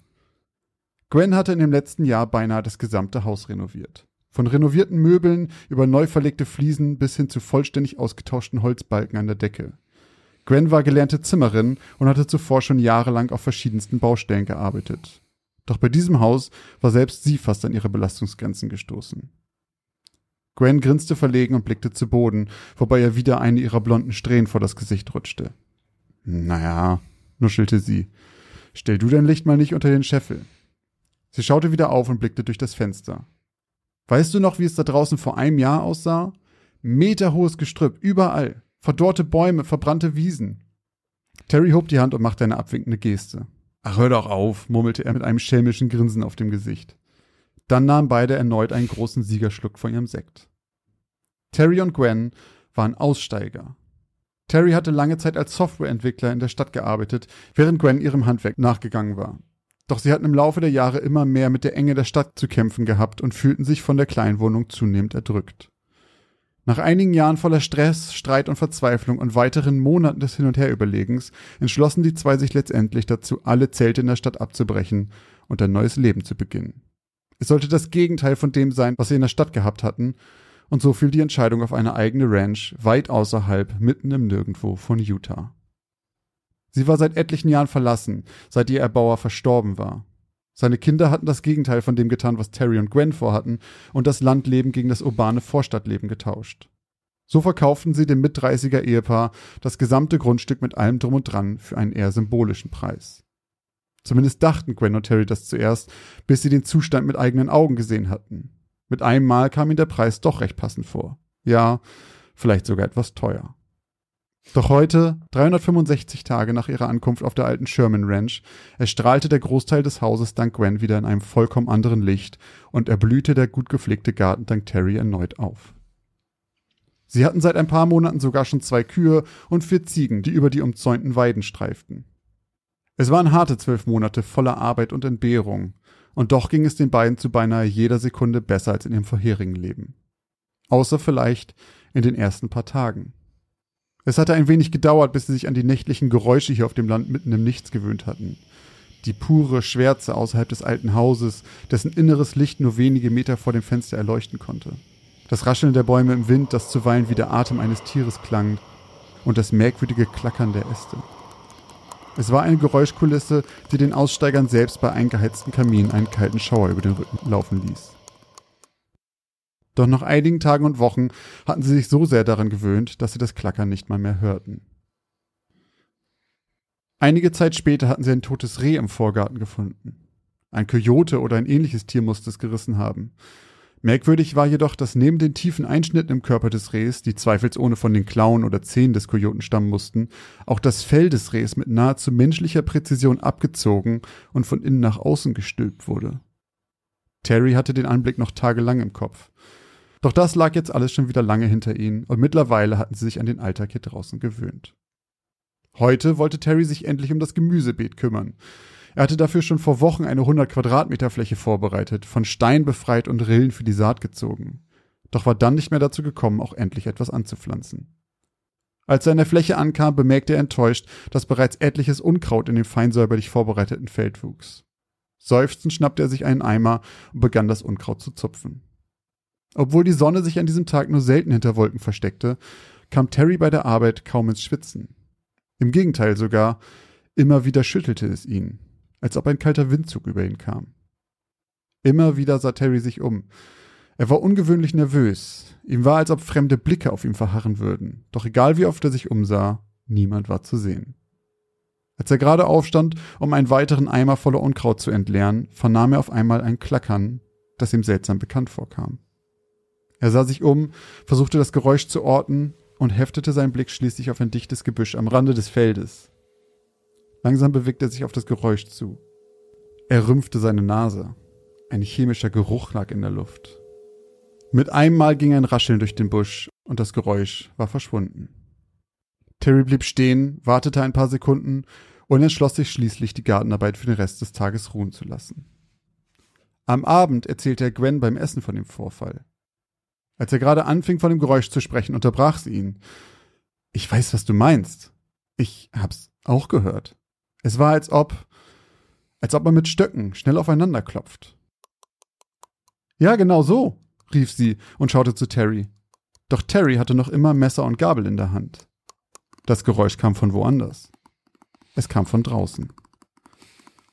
Gwen hatte in dem letzten Jahr beinahe das gesamte Haus renoviert. Von renovierten Möbeln über neu verlegte Fliesen bis hin zu vollständig ausgetauschten Holzbalken an der Decke. Gwen war gelernte Zimmerin und hatte zuvor schon jahrelang auf verschiedensten Baustellen gearbeitet. Doch bei diesem Haus war selbst sie fast an ihre Belastungsgrenzen gestoßen. Gwen grinste verlegen und blickte zu Boden, wobei ihr wieder eine ihrer blonden Strähnen vor das Gesicht rutschte. Naja, nuschelte sie. Stell du dein Licht mal nicht unter den Scheffel. Sie schaute wieder auf und blickte durch das Fenster. Weißt du noch, wie es da draußen vor einem Jahr aussah? Meterhohes Gestrüpp, überall. Verdorrte Bäume, verbrannte Wiesen. Terry hob die Hand und machte eine abwinkende Geste. Ach, hör doch auf, murmelte er mit einem schelmischen Grinsen auf dem Gesicht. Dann nahmen beide erneut einen großen Siegerschluck von ihrem Sekt. Terry und Gwen waren Aussteiger. Terry hatte lange Zeit als Softwareentwickler in der Stadt gearbeitet, während Gwen ihrem Handwerk nachgegangen war. Doch sie hatten im Laufe der Jahre immer mehr mit der Enge der Stadt zu kämpfen gehabt und fühlten sich von der Kleinwohnung zunehmend erdrückt. Nach einigen Jahren voller Stress, Streit und Verzweiflung und weiteren Monaten des Hin- und Herüberlegens entschlossen die zwei sich letztendlich dazu, alle Zelte in der Stadt abzubrechen und ein neues Leben zu beginnen. Es sollte das Gegenteil von dem sein, was sie in der Stadt gehabt hatten, und so fiel die Entscheidung auf eine eigene Ranch weit außerhalb, mitten im Nirgendwo von Utah. Sie war seit etlichen Jahren verlassen, seit ihr Erbauer verstorben war. Seine Kinder hatten das Gegenteil von dem getan, was Terry und Gwen vorhatten, und das Landleben gegen das urbane Vorstadtleben getauscht. So verkauften sie dem Mit-30er Ehepaar das gesamte Grundstück mit allem drum und dran für einen eher symbolischen Preis. Zumindest dachten Gwen und Terry das zuerst, bis sie den Zustand mit eigenen Augen gesehen hatten. Mit einem Mal kam ihnen der Preis doch recht passend vor. Ja, vielleicht sogar etwas teuer. Doch heute, 365 Tage nach ihrer Ankunft auf der alten Sherman Ranch, erstrahlte der Großteil des Hauses dank Gwen wieder in einem vollkommen anderen Licht und erblühte der gut gepflegte Garten dank Terry erneut auf. Sie hatten seit ein paar Monaten sogar schon zwei Kühe und vier Ziegen, die über die umzäunten Weiden streiften. Es waren harte zwölf Monate voller Arbeit und Entbehrung, und doch ging es den beiden zu beinahe jeder Sekunde besser als in ihrem vorherigen Leben. Außer vielleicht in den ersten paar Tagen. Es hatte ein wenig gedauert, bis sie sich an die nächtlichen Geräusche hier auf dem Land mitten im Nichts gewöhnt hatten. Die pure Schwärze außerhalb des alten Hauses, dessen inneres Licht nur wenige Meter vor dem Fenster erleuchten konnte. Das Rascheln der Bäume im Wind, das zuweilen wie der Atem eines Tieres klang, und das merkwürdige Klackern der Äste. Es war eine Geräuschkulisse, die den Aussteigern selbst bei eingeheizten Kaminen einen kalten Schauer über den Rücken laufen ließ. Doch nach einigen Tagen und Wochen hatten sie sich so sehr daran gewöhnt, dass sie das Klackern nicht mal mehr hörten. Einige Zeit später hatten sie ein totes Reh im Vorgarten gefunden. Ein Kojote oder ein ähnliches Tier musste es gerissen haben. Merkwürdig war jedoch, dass neben den tiefen Einschnitten im Körper des Rehs, die zweifelsohne von den Klauen oder Zähnen des Kojoten stammen mussten, auch das Fell des Rehs mit nahezu menschlicher Präzision abgezogen und von innen nach außen gestülpt wurde. Terry hatte den Anblick noch tagelang im Kopf. Doch das lag jetzt alles schon wieder lange hinter ihnen und mittlerweile hatten sie sich an den Alltag hier draußen gewöhnt. Heute wollte Terry sich endlich um das Gemüsebeet kümmern. Er hatte dafür schon vor Wochen eine 100 Quadratmeter Fläche vorbereitet, von Stein befreit und Rillen für die Saat gezogen. Doch war dann nicht mehr dazu gekommen, auch endlich etwas anzupflanzen. Als er an der Fläche ankam, bemerkte er enttäuscht, dass bereits etliches Unkraut in dem fein säuberlich vorbereiteten Feld wuchs. Seufzend schnappte er sich einen Eimer und begann das Unkraut zu zupfen. Obwohl die Sonne sich an diesem Tag nur selten hinter Wolken versteckte, kam Terry bei der Arbeit kaum ins Schwitzen. Im Gegenteil sogar, immer wieder schüttelte es ihn als ob ein kalter Windzug über ihn kam. Immer wieder sah Terry sich um. Er war ungewöhnlich nervös. Ihm war, als ob fremde Blicke auf ihm verharren würden. Doch egal wie oft er sich umsah, niemand war zu sehen. Als er gerade aufstand, um einen weiteren Eimer voller Unkraut zu entleeren, vernahm er auf einmal ein Klackern, das ihm seltsam bekannt vorkam. Er sah sich um, versuchte das Geräusch zu orten und heftete seinen Blick schließlich auf ein dichtes Gebüsch am Rande des Feldes. Langsam bewegte er sich auf das Geräusch zu. Er rümpfte seine Nase. Ein chemischer Geruch lag in der Luft. Mit einem Mal ging ein Rascheln durch den Busch und das Geräusch war verschwunden. Terry blieb stehen, wartete ein paar Sekunden und entschloss sich schließlich, die Gartenarbeit für den Rest des Tages ruhen zu lassen. Am Abend erzählte er Gwen beim Essen von dem Vorfall. Als er gerade anfing, von dem Geräusch zu sprechen, unterbrach sie ihn. Ich weiß, was du meinst. Ich hab's auch gehört. Es war, als ob, als ob man mit Stöcken schnell aufeinander klopft. Ja, genau so, rief sie und schaute zu Terry. Doch Terry hatte noch immer Messer und Gabel in der Hand. Das Geräusch kam von woanders. Es kam von draußen.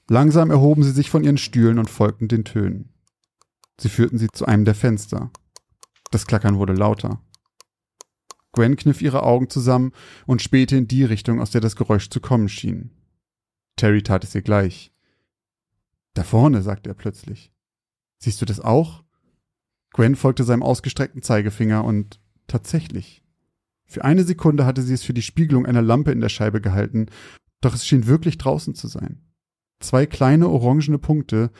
Langsam erhoben sie sich von ihren Stühlen und folgten den Tönen. Sie führten sie zu einem der Fenster. Das Klackern wurde lauter. Gwen kniff ihre Augen zusammen und spähte in die Richtung, aus der das Geräusch zu kommen schien. Terry tat es ihr gleich. Da vorne, sagte er plötzlich. Siehst du das auch? Gwen folgte seinem ausgestreckten Zeigefinger und tatsächlich. Für eine Sekunde hatte sie es für die Spiegelung einer Lampe in der Scheibe gehalten, doch es schien wirklich draußen zu sein. Zwei kleine orangene Punkte,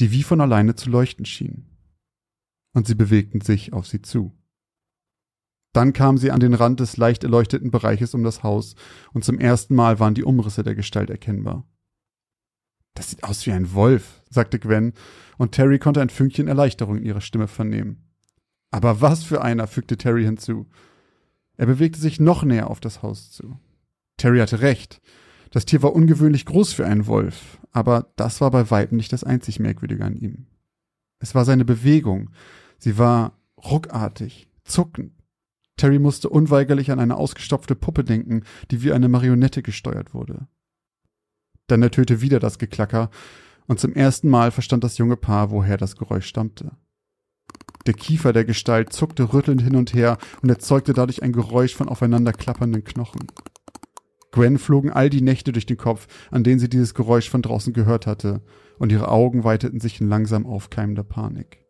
die wie von alleine zu leuchten schienen. Und sie bewegten sich auf sie zu. Dann kam sie an den Rand des leicht erleuchteten Bereiches um das Haus, und zum ersten Mal waren die Umrisse der Gestalt erkennbar. Das sieht aus wie ein Wolf, sagte Gwen, und Terry konnte ein Fünkchen Erleichterung in ihrer Stimme vernehmen. Aber was für einer, fügte Terry hinzu. Er bewegte sich noch näher auf das Haus zu. Terry hatte recht. Das Tier war ungewöhnlich groß für einen Wolf, aber das war bei weitem nicht das einzig Merkwürdige an ihm. Es war seine Bewegung. Sie war ruckartig, zuckend, Terry musste unweigerlich an eine ausgestopfte Puppe denken, die wie eine Marionette gesteuert wurde. Dann ertönte wieder das Geklacker, und zum ersten Mal verstand das junge Paar, woher das Geräusch stammte. Der Kiefer der Gestalt zuckte rüttelnd hin und her und erzeugte dadurch ein Geräusch von aufeinander klappernden Knochen. Gwen flogen all die Nächte durch den Kopf, an denen sie dieses Geräusch von draußen gehört hatte, und ihre Augen weiteten sich in langsam aufkeimender Panik.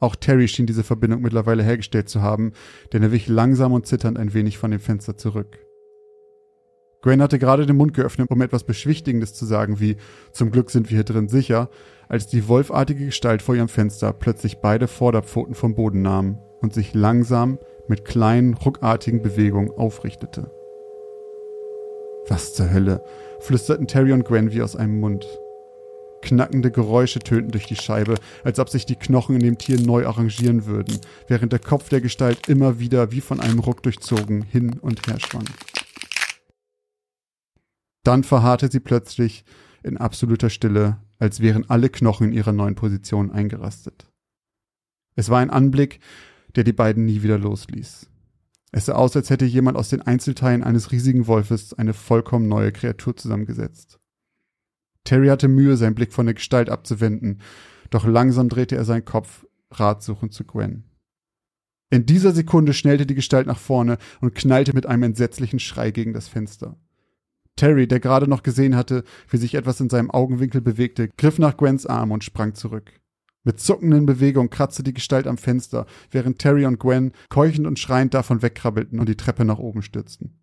Auch Terry schien diese Verbindung mittlerweile hergestellt zu haben, denn er wich langsam und zitternd ein wenig von dem Fenster zurück. Gwen hatte gerade den Mund geöffnet, um etwas Beschwichtigendes zu sagen, wie zum Glück sind wir hier drin sicher, als die wolfartige Gestalt vor ihrem Fenster plötzlich beide Vorderpfoten vom Boden nahm und sich langsam mit kleinen, ruckartigen Bewegungen aufrichtete. Was zur Hölle? flüsterten Terry und Gwen wie aus einem Mund. Knackende Geräusche tönten durch die Scheibe, als ob sich die Knochen in dem Tier neu arrangieren würden, während der Kopf der Gestalt immer wieder wie von einem Ruck durchzogen hin und her schwang. Dann verharrte sie plötzlich in absoluter Stille, als wären alle Knochen in ihrer neuen Position eingerastet. Es war ein Anblick, der die beiden nie wieder losließ. Es sah aus, als hätte jemand aus den Einzelteilen eines riesigen Wolfes eine vollkommen neue Kreatur zusammengesetzt. Terry hatte Mühe, seinen Blick von der Gestalt abzuwenden, doch langsam drehte er seinen Kopf ratsuchend zu Gwen. In dieser Sekunde schnellte die Gestalt nach vorne und knallte mit einem entsetzlichen Schrei gegen das Fenster. Terry, der gerade noch gesehen hatte, wie sich etwas in seinem Augenwinkel bewegte, griff nach Gwens Arm und sprang zurück. Mit zuckenden Bewegungen kratzte die Gestalt am Fenster, während Terry und Gwen keuchend und schreiend davon wegkrabbelten und die Treppe nach oben stürzten.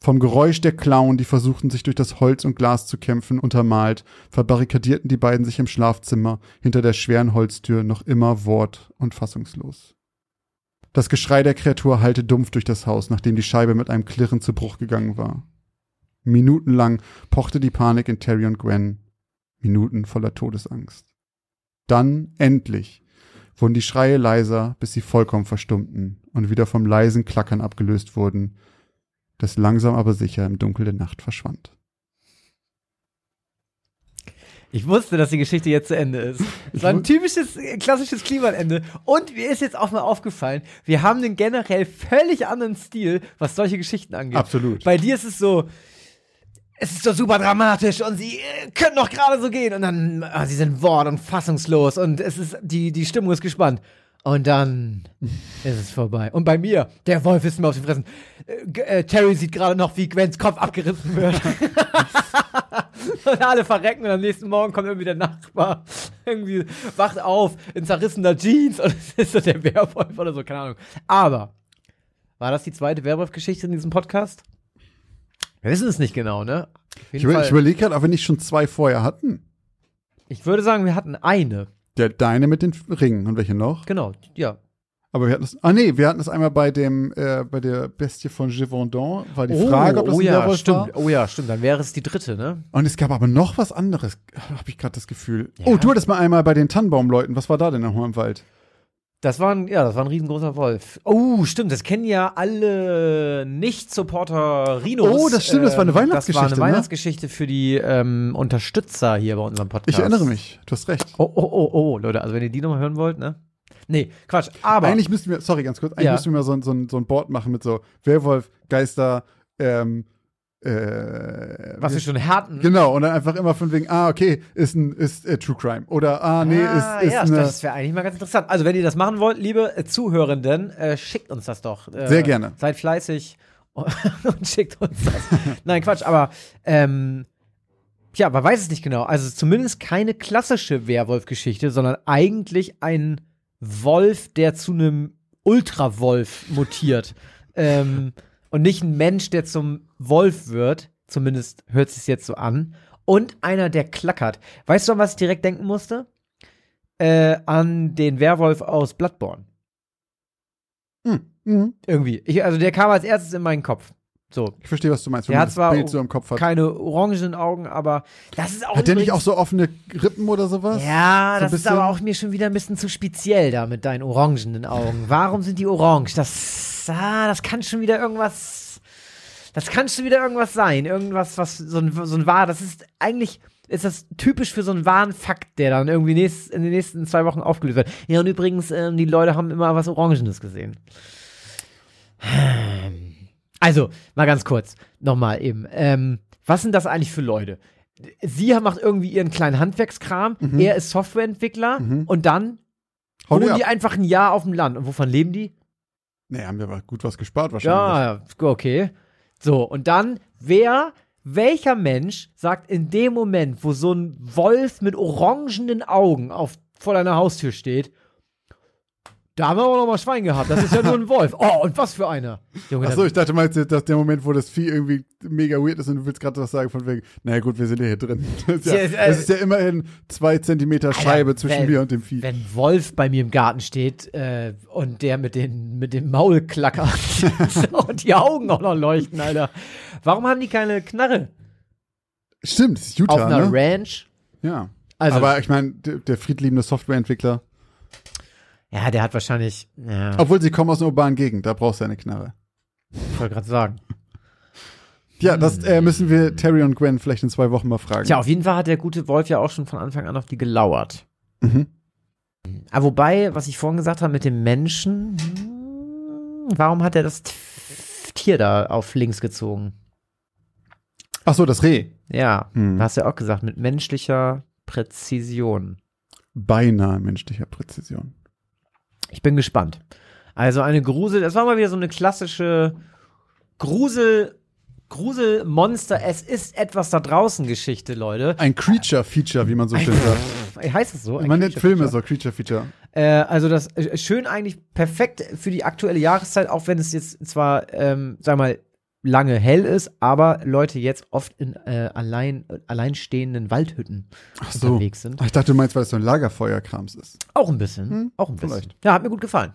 Vom Geräusch der Klauen, die versuchten sich durch das Holz und Glas zu kämpfen, untermalt, verbarrikadierten die beiden sich im Schlafzimmer hinter der schweren Holztür noch immer wort- und fassungslos. Das Geschrei der Kreatur hallte dumpf durch das Haus, nachdem die Scheibe mit einem Klirren zu Bruch gegangen war. Minutenlang pochte die Panik in Terry und Gwen, Minuten voller Todesangst. Dann, endlich, wurden die Schreie leiser, bis sie vollkommen verstummten und wieder vom leisen Klackern abgelöst wurden, das langsam aber sicher im Dunkel der Nacht verschwand. Ich wusste, dass die Geschichte jetzt zu Ende ist. Es war ein typisches, äh, klassisches Klimaende. Und mir ist jetzt auch mal aufgefallen, wir haben einen generell völlig anderen Stil, was solche Geschichten angeht. Absolut. Bei dir ist es so, es ist so super dramatisch und sie äh, können doch gerade so gehen und dann, ah, sie sind wort- und fassungslos und es ist, die, die Stimmung ist gespannt. Und dann ist es vorbei. Und bei mir, der Wolf ist mir auf den Fressen. Äh, äh, Terry sieht gerade noch, wie Gwens Kopf abgerissen wird. und alle verrecken und am nächsten Morgen kommt irgendwie der Nachbar. Irgendwie wacht auf in zerrissener Jeans und es ist so der Werwolf oder so, keine Ahnung. Aber, war das die zweite Werwolf-Geschichte in diesem Podcast? Wir wissen es nicht genau, ne? Ich, ich überlege gerade, ob wir nicht schon zwei vorher hatten. ich würde sagen, wir hatten eine. Der deine mit den Ringen und welche noch? Genau, ja. Aber wir hatten es. Ah nee, wir hatten es einmal bei dem äh, bei der Bestie von Givaudan. War die Frage, ob das oh ein ja, Werwolf stimmt. war. Oh ja, stimmt. Dann wäre es die dritte, ne? Und es gab aber noch was anderes, habe ich gerade das Gefühl. Ja. Oh, du hattest mal einmal bei den Tannenbaumleuten. Was war da denn nochmal im Wald? Das war ein, ja, das war ein riesengroßer Wolf. Oh, stimmt, das kennen ja alle Nicht-Supporter Rhinos. Oh, das stimmt, das war eine Ähm, Das Weihnachtsgeschichte, war eine ne? Weihnachtsgeschichte für die ähm, Unterstützer hier bei unserem Podcast. Ich erinnere mich. Du hast recht. Oh, oh, oh, oh, Leute, also wenn ihr die nochmal hören wollt, ne? Nee, Quatsch, aber. Eigentlich müssten wir, sorry, ganz kurz, eigentlich Ja. müssten wir mal so, so, so ein Board machen mit so Werwolf, Geister, ähm, äh, was wir schon hatten. Genau, und dann einfach immer von wegen, ah, okay, ist ein ist äh, True Crime. Oder ah, nee, ah, ist, ist ja, eine. das wäre eigentlich mal ganz interessant. Also, wenn ihr das machen wollt, liebe äh, Zuhörenden, äh, schickt uns das doch. Äh, Sehr gerne. Seid fleißig und schickt uns das. Nein, Quatsch, aber ähm, ja, man weiß es nicht genau. Also zumindest keine klassische Werwolf-Geschichte, sondern eigentlich ein Wolf, der zu einem Ultrawolf mutiert. ähm, und nicht ein Mensch, der zum Wolf wird. Zumindest hört es sich jetzt so an. Und einer, der klackert. Weißt du, an was ich direkt denken musste? Äh, an den Werwolf aus Bloodborne. Hm, mhm. Irgendwie. Ich, also der kam als erstes in meinen Kopf. So. Ich verstehe, was du meinst, wenn Der man hat zwar Bild so im Kopf hat. Keine orangenen Augen, aber das ist auch. Hat der nicht auch so offene Rippen oder sowas? Ja, So das ist aber auch mir schon wieder ein bisschen zu speziell da mit deinen orangenen Augen. Warum sind die orange? Das, ah, das kann schon wieder irgendwas. Das kann schon wieder irgendwas sein. Irgendwas, was so ein, so ein wahr. Das ist eigentlich ist das typisch für so einen wahren Fakt, der dann irgendwie nächst, in den nächsten zwei Wochen aufgelöst wird. Ja, und übrigens, ähm, die Leute haben immer was Orangenes gesehen. Also, mal ganz kurz, nochmal eben. Ähm, was sind das eigentlich für Leute? Sie macht irgendwie ihren kleinen Handwerkskram, er ist Softwareentwickler und dann Hau die wohnen die ab. einfach ein Jahr auf dem Land. Und wovon leben die? Nee, haben wir aber gut was gespart wahrscheinlich. Ja, okay. So, und dann, wer, welcher Mensch sagt in dem Moment, wo so ein Wolf mit orangenen Augen auf, vor deiner Haustür steht, da haben wir aber noch mal Schwein gehabt, das ist ja nur ein Wolf. Oh, und was für einer. Junge, Achso, ich dachte mal, dass der Moment, wo das Vieh irgendwie mega weird ist und du willst gerade was sagen von wegen, naja gut, wir sind ja hier drin. Das ist ja, Ja, äh, ist ja immerhin zwei Zentimeter Scheibe zwischen wenn- mir und dem Vieh. wenn Wolf bei mir im Garten steht äh, und der mit, den, mit dem Maul klackert und die Augen auch noch leuchten, Alter. Warum haben die keine Knarre Stimmt, ist Utah, auf einer ne? Ranch? Ja. Also- Aber ich meine, der, der friedliebende Softwareentwickler, Ja, der hat wahrscheinlich, ja, obwohl sie kommen aus einer urbanen Gegend, da brauchst du eine Knarre. ich wollte gerade sagen. Ja, das äh, müssen wir Terry und Gwen vielleicht in zwei Wochen mal fragen. Tja, auf jeden Fall hat der gute Wolf ja auch schon von Anfang an auf die gelauert. Mhm. Aber wobei, was ich vorhin gesagt habe mit dem Menschen, hm, warum hat er das Tier da auf links gezogen? Ach so, das Reh. Ja, Hm. hast du ja auch gesagt, mit menschlicher Präzision. Beinahe menschlicher Präzision. Ich bin gespannt. Also eine Grusel, das war mal wieder so eine klassische Grusel, Gruselmonster, es ist etwas da draußen Geschichte, Leute. Ein Creature-Feature, wie man so schön sagt. Heißt es so? Ein Man nennt Filme so Creature-Feature. Äh, also das äh, schön eigentlich perfekt für die aktuelle Jahreszeit, auch wenn es jetzt zwar, ähm, sag mal, lange hell ist, aber Leute jetzt oft in äh, allein, alleinstehenden Waldhütten so. unterwegs sind. Ich dachte, du meinst, weil es so ein Lagerfeuerkrams ist. Auch ein bisschen. Hm, auch ein bisschen. vielleicht. Ja, hat mir gut gefallen.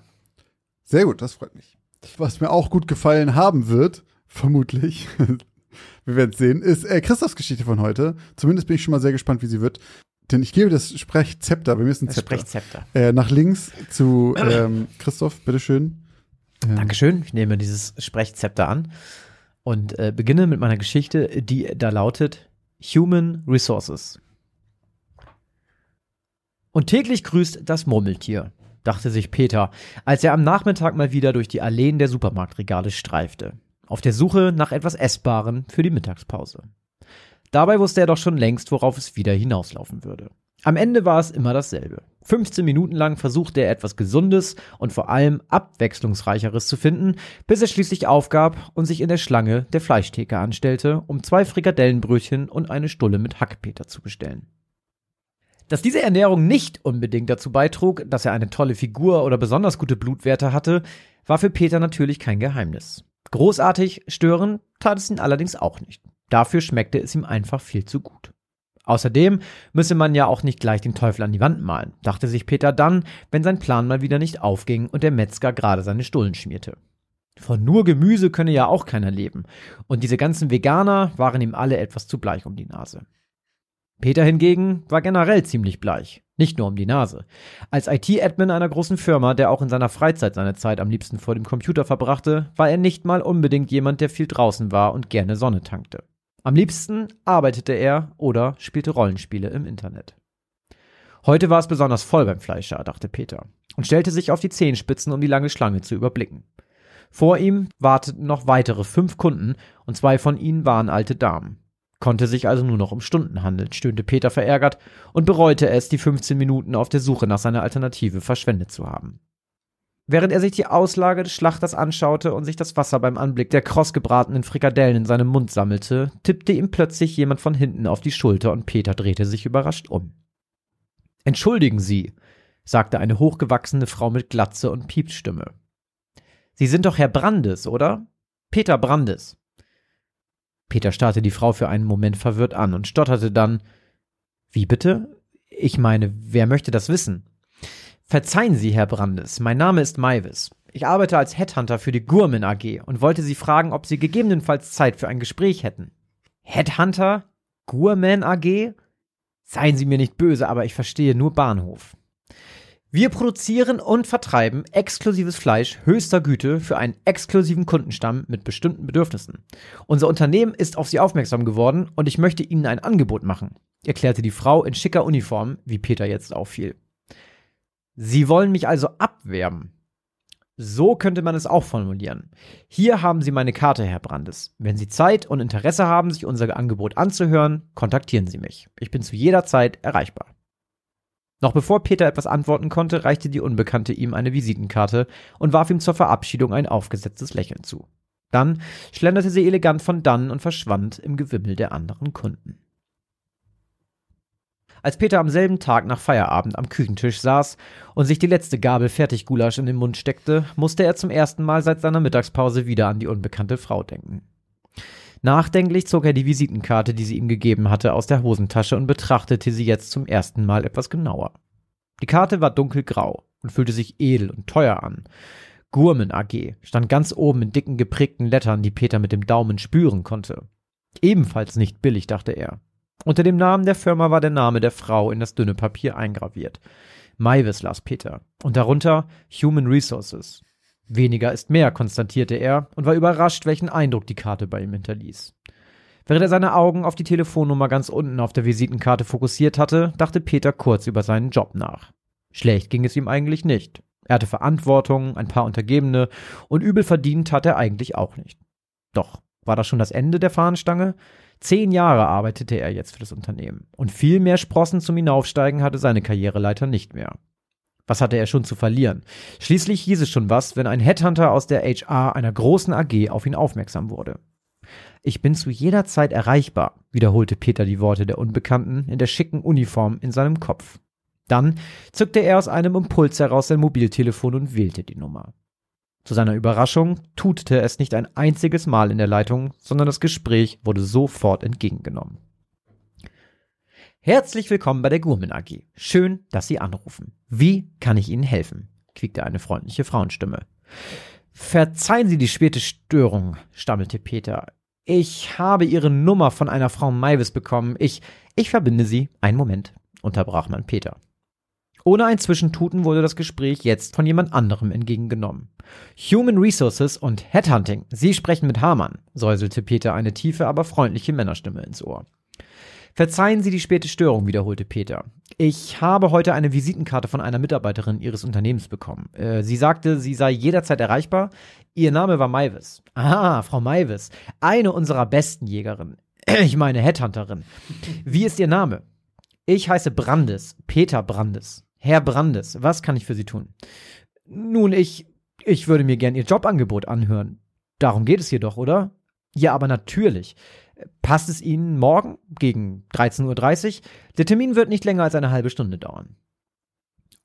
Sehr gut, das freut mich. Was mir auch gut gefallen haben wird, vermutlich, wir werden es sehen, ist äh, Christophs Geschichte von heute. Zumindest bin ich schon mal sehr gespannt, wie sie wird. Denn ich gebe das Sprechzepter, wir müssen Zepter, Sprechzepter. äh, nach links zu ähm, Christoph, bitteschön. Ähm, Dankeschön. Ich nehme dieses Sprechzepter an und äh, beginne mit meiner Geschichte, die da lautet Human Resources. Und täglich grüßt das Murmeltier, dachte sich Peter, als er am Nachmittag mal wieder durch die Alleen der Supermarktregale streifte, auf der Suche nach etwas Essbarem für die Mittagspause. Dabei wusste er doch schon längst, worauf es wieder hinauslaufen würde. Am Ende war es immer dasselbe. 15 Minuten lang versuchte er etwas Gesundes und vor allem abwechslungsreicheres zu finden, bis er schließlich aufgab und sich in der Schlange der Fleischtheke anstellte, um zwei Frikadellenbrötchen und eine Stulle mit Hackpeter zu bestellen. Dass diese Ernährung nicht unbedingt dazu beitrug, dass er eine tolle Figur oder besonders gute Blutwerte hatte, war für Peter natürlich kein Geheimnis. Großartig stören tat es ihn allerdings auch nicht. Dafür schmeckte es ihm einfach viel zu gut. Außerdem müsse man ja auch nicht gleich den Teufel an die Wand malen, dachte sich Peter dann, wenn sein Plan mal wieder nicht aufging und der Metzger gerade seine Stullen schmierte. Von nur Gemüse könne ja auch keiner leben, und diese ganzen Veganer waren ihm alle etwas zu bleich um die Nase. Peter hingegen war generell ziemlich bleich, nicht nur um die Nase. Als IT-Admin einer großen Firma, der auch in seiner Freizeit seine Zeit am liebsten vor dem Computer verbrachte, war er nicht mal unbedingt jemand, der viel draußen war und gerne Sonne tankte. Am liebsten arbeitete er oder spielte Rollenspiele im Internet. Heute war es besonders voll beim Fleischer, dachte Peter, und stellte sich auf die Zehenspitzen, um die lange Schlange zu überblicken. Vor ihm warteten noch weitere fünf Kunden, und zwei von ihnen waren alte Damen. Konnte sich also nur noch um Stunden handeln, stöhnte Peter verärgert und bereute es, die 15 Minuten auf der Suche nach seiner Alternative verschwendet zu haben. Während er sich die Auslage des Schlachters anschaute und sich das Wasser beim Anblick der krossgebratenen Frikadellen in seinem Mund sammelte, tippte ihm plötzlich jemand von hinten auf die Schulter und Peter drehte sich überrascht um. Entschuldigen Sie, sagte eine hochgewachsene Frau mit Glatze und Piepsstimme. Sie sind doch Herr Brandes, oder? Peter Brandes. Peter starrte die Frau für einen Moment verwirrt an und stotterte dann Wie bitte? Ich meine, wer möchte das wissen? Verzeihen Sie, Herr Brandes, mein Name ist Maivis. Ich arbeite als Headhunter für die Gurman AG und wollte Sie fragen, ob Sie gegebenenfalls Zeit für ein Gespräch hätten. Headhunter? Gurman AG? Seien Sie mir nicht böse, aber ich verstehe nur Bahnhof. Wir produzieren und vertreiben exklusives Fleisch höchster Güte für einen exklusiven Kundenstamm mit bestimmten Bedürfnissen. Unser Unternehmen ist auf Sie aufmerksam geworden und ich möchte Ihnen ein Angebot machen, erklärte die Frau in schicker Uniform, wie Peter jetzt auffiel. Sie wollen mich also abwerben. So könnte man es auch formulieren. Hier haben Sie meine Karte, Herr Brandes. Wenn Sie Zeit und Interesse haben, sich unser Angebot anzuhören, kontaktieren Sie mich. Ich bin zu jeder Zeit erreichbar. Noch bevor Peter etwas antworten konnte, reichte die Unbekannte ihm eine Visitenkarte und warf ihm zur Verabschiedung ein aufgesetztes Lächeln zu. Dann schlenderte sie elegant von dannen und verschwand im Gewimmel der anderen Kunden. Als Peter am selben Tag nach Feierabend am Küchentisch saß und sich die letzte Gabel Fertiggulasch in den Mund steckte, musste er zum ersten Mal seit seiner Mittagspause wieder an die unbekannte Frau denken. Nachdenklich zog er die Visitenkarte, die sie ihm gegeben hatte, aus der Hosentasche und betrachtete sie jetzt zum ersten Mal etwas genauer. Die Karte war dunkelgrau und fühlte sich edel und teuer an. Gurmen AG stand ganz oben in dicken geprägten Lettern, die Peter mit dem Daumen spüren konnte. Ebenfalls nicht billig, dachte er. Unter dem Namen der Firma war der Name der Frau in das dünne Papier eingraviert. Maivis las Peter. Und darunter Human Resources. Weniger ist mehr, konstatierte er und war überrascht, welchen Eindruck die Karte bei ihm hinterließ. Während er seine Augen auf die Telefonnummer ganz unten auf der Visitenkarte fokussiert hatte, dachte Peter kurz über seinen Job nach. Schlecht ging es ihm eigentlich nicht. Er hatte Verantwortung, ein paar Untergebene und übel verdient hat er eigentlich auch nicht. Doch, war das schon das Ende der Fahnenstange? Zehn Jahre arbeitete er jetzt für das Unternehmen und viel mehr Sprossen zum Hinaufsteigen hatte seine Karriereleiter nicht mehr. Was hatte er schon zu verlieren? Schließlich hieß es schon was, wenn ein Headhunter aus der HR einer großen AG auf ihn aufmerksam wurde. Ich bin zu jeder Zeit erreichbar, wiederholte Peter die Worte der Unbekannten in der schicken Uniform in seinem Kopf. Dann zückte er aus einem Impuls heraus sein Mobiltelefon und wählte die Nummer. Zu seiner Überraschung tutete es nicht ein einziges Mal in der Leitung, sondern das Gespräch wurde sofort entgegengenommen. Herzlich willkommen bei der Gurmen AG. Schön, dass Sie anrufen. Wie kann ich Ihnen helfen? quiekte eine freundliche Frauenstimme. Verzeihen Sie die späte Störung, stammelte Peter. Ich habe Ihre Nummer von einer Frau Maivis bekommen. Ich, ich verbinde Sie. Einen Moment, unterbrach man Peter. Ohne ein Zwischentuten wurde das Gespräch jetzt von jemand anderem entgegengenommen. Human Resources und Headhunting. Sie sprechen mit Hamann, säuselte Peter eine tiefe, aber freundliche Männerstimme ins Ohr. Verzeihen Sie die späte Störung, wiederholte Peter. Ich habe heute eine Visitenkarte von einer Mitarbeiterin Ihres Unternehmens bekommen. Äh, sie sagte, sie sei jederzeit erreichbar. Ihr Name war Maivis. Ah, Frau Maivis. Eine unserer besten Jägerinnen. Ich meine Headhunterin. Wie ist Ihr Name? Ich heiße Brandes. Peter Brandes. Herr Brandes, was kann ich für Sie tun? Nun, ich, ich würde mir gern Ihr Jobangebot anhören. Darum geht es hier doch, oder? Ja, aber natürlich. Passt es Ihnen morgen gegen 13.30 Uhr? Der Termin wird nicht länger als eine halbe Stunde dauern.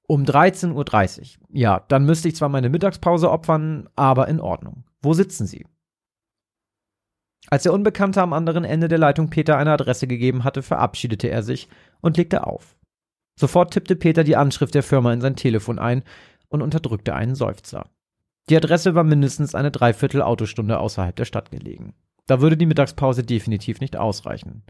Um 13.30 Uhr. Ja, dann müsste ich zwar meine Mittagspause opfern, aber in Ordnung. Wo sitzen Sie? Als der Unbekannte am anderen Ende der Leitung Peter eine Adresse gegeben hatte, verabschiedete er sich und legte auf. Sofort tippte Peter die Anschrift der Firma in sein Telefon ein und unterdrückte einen Seufzer. Die Adresse war mindestens eine Dreiviertel Autostunde außerhalb der Stadt gelegen. Da würde die Mittagspause definitiv nicht ausreichen.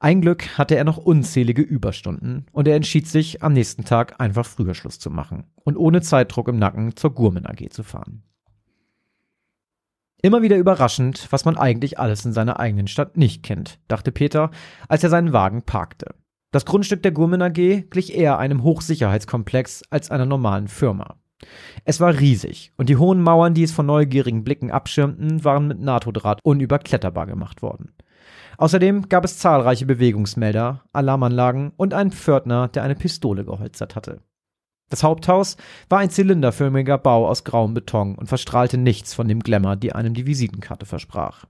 Ein Glück hatte er noch unzählige Überstunden und er entschied sich, am nächsten Tag einfach früher Schluss zu machen und ohne Zeitdruck im Nacken zur Gurmen AG zu fahren. Immer wieder überraschend, was man eigentlich alles in seiner eigenen Stadt nicht kennt, dachte Peter, als er seinen Wagen parkte. Das Grundstück der Gurmen AG glich eher einem Hochsicherheitskomplex als einer normalen Firma. Es war riesig und die hohen Mauern, die es von neugierigen Blicken abschirmten, waren mit NATO-Draht unüberkletterbar gemacht worden. Außerdem gab es zahlreiche Bewegungsmelder, Alarmanlagen und einen Pförtner, der eine Pistole geholzert hatte. Das Haupthaus war ein zylinderförmiger Bau aus grauem Beton und verstrahlte nichts von dem Glamour, die einem die Visitenkarte versprach.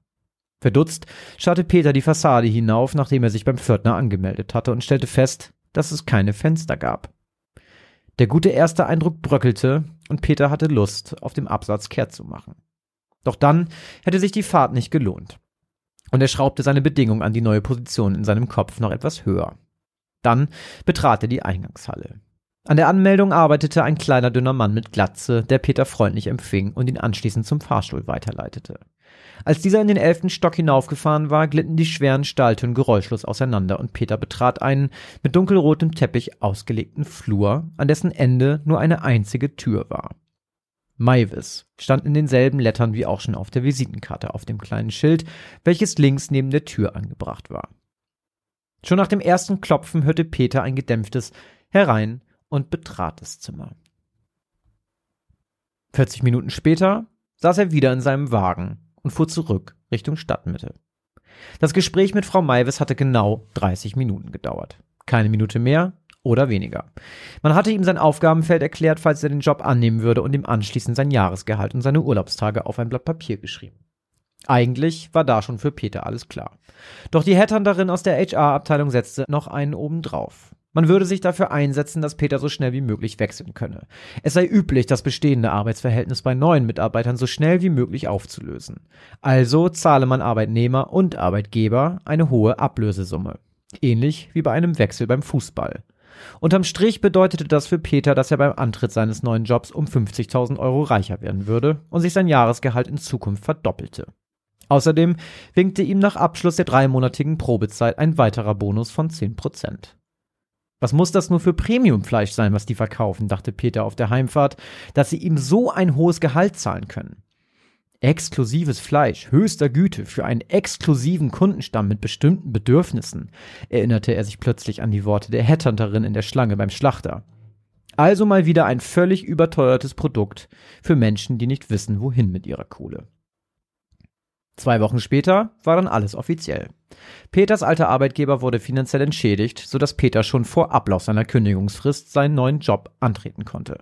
Verdutzt schaute Peter die Fassade hinauf, nachdem er sich beim Pförtner angemeldet hatte und stellte fest, dass es keine Fenster gab. Der gute erste Eindruck bröckelte und Peter hatte Lust, auf dem Absatz kehrt zu machen. Doch dann hätte sich die Fahrt nicht gelohnt. Und er schraubte seine Bedingung an die neue Position in seinem Kopf noch etwas höher. Dann betrat er die Eingangshalle. An der Anmeldung arbeitete ein kleiner dünner Mann mit Glatze, der Peter freundlich empfing und ihn anschließend zum Fahrstuhl weiterleitete. Als dieser in den elften Stock hinaufgefahren war, glitten die schweren Stahltüren geräuschlos auseinander und Peter betrat einen mit dunkelrotem Teppich ausgelegten Flur, an dessen Ende nur eine einzige Tür war. Maivis stand in denselben Lettern wie auch schon auf der Visitenkarte auf dem kleinen Schild, welches links neben der Tür angebracht war. Schon nach dem ersten Klopfen hörte Peter ein gedämpftes Herein und betrat das Zimmer. 40 Minuten später saß er wieder in seinem Wagen und fuhr zurück Richtung Stadtmitte. Das Gespräch mit Frau Maivis hatte genau 30 Minuten gedauert. Keine Minute mehr oder weniger. Man hatte ihm sein Aufgabenfeld erklärt, falls er den Job annehmen würde und ihm anschließend sein Jahresgehalt und seine Urlaubstage auf ein Blatt Papier geschrieben. Eigentlich war da schon für Peter alles klar. Doch die Headhunterin aus der HR-Abteilung setzte noch einen obendrauf. Man würde sich dafür einsetzen, dass Peter so schnell wie möglich wechseln könne. Es sei üblich, das bestehende Arbeitsverhältnis bei neuen Mitarbeitern so schnell wie möglich aufzulösen. Also zahle man Arbeitnehmer und Arbeitgeber eine hohe Ablösesumme. Ähnlich wie bei einem Wechsel beim Fußball. Unterm Strich bedeutete das für Peter, dass er beim Antritt seines neuen Jobs um 50.000 Euro reicher werden würde und sich sein Jahresgehalt in Zukunft verdoppelte. Außerdem winkte ihm nach Abschluss der dreimonatigen Probezeit ein weiterer Bonus von 10 Prozent. Was muss das nur für Premiumfleisch sein, was die verkaufen, dachte Peter auf der Heimfahrt, dass sie ihm so ein hohes Gehalt zahlen können. Exklusives Fleisch höchster Güte für einen exklusiven Kundenstamm mit bestimmten Bedürfnissen, erinnerte er sich plötzlich an die Worte der Headhunterin in der Schlange beim Schlachter. Also mal wieder ein völlig überteuertes Produkt für Menschen, die nicht wissen, wohin mit ihrer Kohle. Zwei Wochen später war dann alles offiziell. Peters alter Arbeitgeber wurde finanziell entschädigt, sodass Peter schon vor Ablauf seiner Kündigungsfrist seinen neuen Job antreten konnte.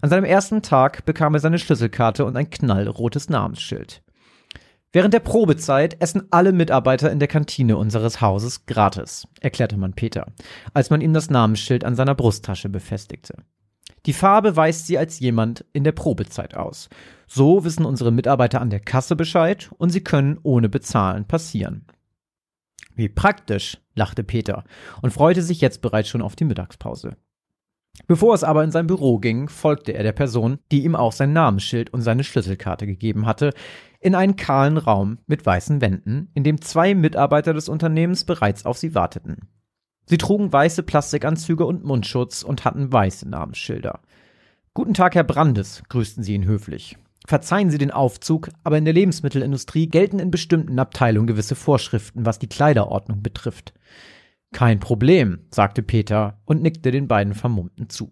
An seinem ersten Tag bekam er seine Schlüsselkarte und ein knallrotes Namensschild. Während der Probezeit essen alle Mitarbeiter in der Kantine unseres Hauses gratis, erklärte man Peter, als man ihm das Namensschild an seiner Brusttasche befestigte. Die Farbe weist sie als jemand in der Probezeit aus. So wissen unsere Mitarbeiter an der Kasse Bescheid und sie können ohne Bezahlen passieren. Wie praktisch, lachte Peter und freute sich jetzt bereits schon auf die Mittagspause. Bevor es aber in sein Büro ging, folgte er der Person, die ihm auch sein Namensschild und seine Schlüsselkarte gegeben hatte, in einen kahlen Raum mit weißen Wänden, in dem zwei Mitarbeiter des Unternehmens bereits auf sie warteten. Sie trugen weiße Plastikanzüge und Mundschutz und hatten weiße Namensschilder. Guten Tag, Herr Brandes, grüßten sie ihn höflich. Verzeihen Sie den Aufzug, aber in der Lebensmittelindustrie gelten in bestimmten Abteilungen gewisse Vorschriften, was die Kleiderordnung betrifft. Kein Problem, sagte Peter und nickte den beiden Vermummten zu.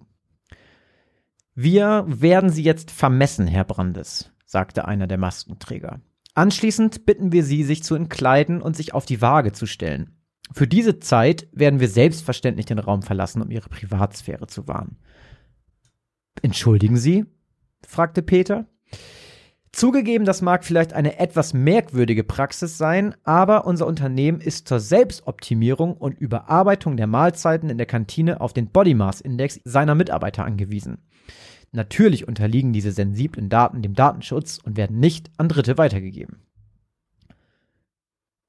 Wir werden Sie jetzt vermessen, Herr Brandes, sagte einer der Maskenträger. Anschließend bitten wir Sie, sich zu entkleiden und sich auf die Waage zu stellen. Für diese Zeit werden wir selbstverständlich den Raum verlassen, um ihre Privatsphäre zu wahren. Entschuldigen Sie? fragte Peter. Zugegeben, das mag vielleicht eine etwas merkwürdige Praxis sein, aber unser Unternehmen ist zur Selbstoptimierung und Überarbeitung der Mahlzeiten in der Kantine auf den Body Mass Index seiner Mitarbeiter angewiesen. Natürlich unterliegen diese sensiblen Daten dem Datenschutz und werden nicht an Dritte weitergegeben.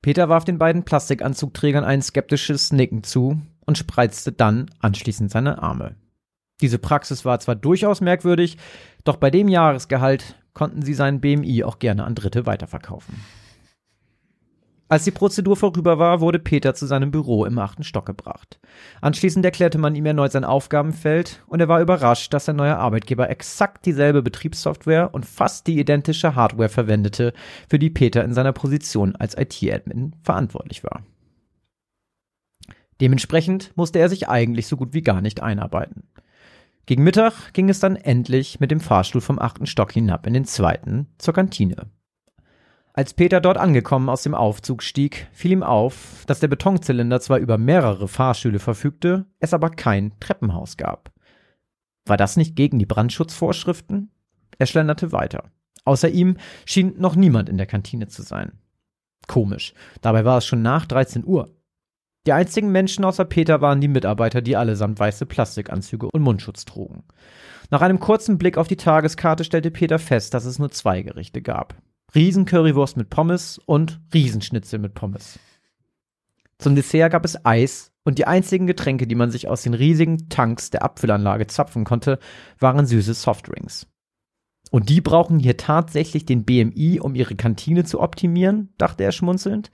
Peter warf den beiden Plastikanzugträgern ein skeptisches Nicken zu und spreizte dann anschließend seine Arme. Diese Praxis war zwar durchaus merkwürdig, doch bei dem Jahresgehalt konnten sie seinen BMI auch gerne an Dritte weiterverkaufen. Als die Prozedur vorüber war, wurde Peter zu seinem Büro im achten Stock gebracht. Anschließend erklärte man ihm erneut sein Aufgabenfeld und er war überrascht, dass sein neuer Arbeitgeber exakt dieselbe Betriebssoftware und fast die identische Hardware verwendete, für die Peter in seiner Position als IT-Admin verantwortlich war. Dementsprechend musste er sich eigentlich so gut wie gar nicht einarbeiten. Gegen Mittag ging es dann endlich mit dem Fahrstuhl vom achten Stock hinab in den zweiten zur Kantine. Als Peter dort angekommen aus dem Aufzug stieg, fiel ihm auf, dass der Betonzylinder zwar über mehrere Fahrstühle verfügte, es aber kein Treppenhaus gab. War das nicht gegen die Brandschutzvorschriften? Er schlenderte weiter. Außer ihm schien noch niemand in der Kantine zu sein. Komisch, dabei war es schon nach 13 Uhr. Die einzigen Menschen außer Peter waren die Mitarbeiter, die allesamt weiße Plastikanzüge und Mundschutz trugen. Nach einem kurzen Blick auf die Tageskarte stellte Peter fest, dass es nur zwei Gerichte gab. Riesencurrywurst mit Pommes und Riesenschnitzel mit Pommes. Zum Dessert gab es Eis Und die einzigen Getränke, die man sich aus den riesigen Tanks der Abfüllanlage zapfen konnte, waren süße Softdrinks. Und die brauchen hier tatsächlich den BMI, um ihre Kantine zu optimieren, dachte er schmunzelnd.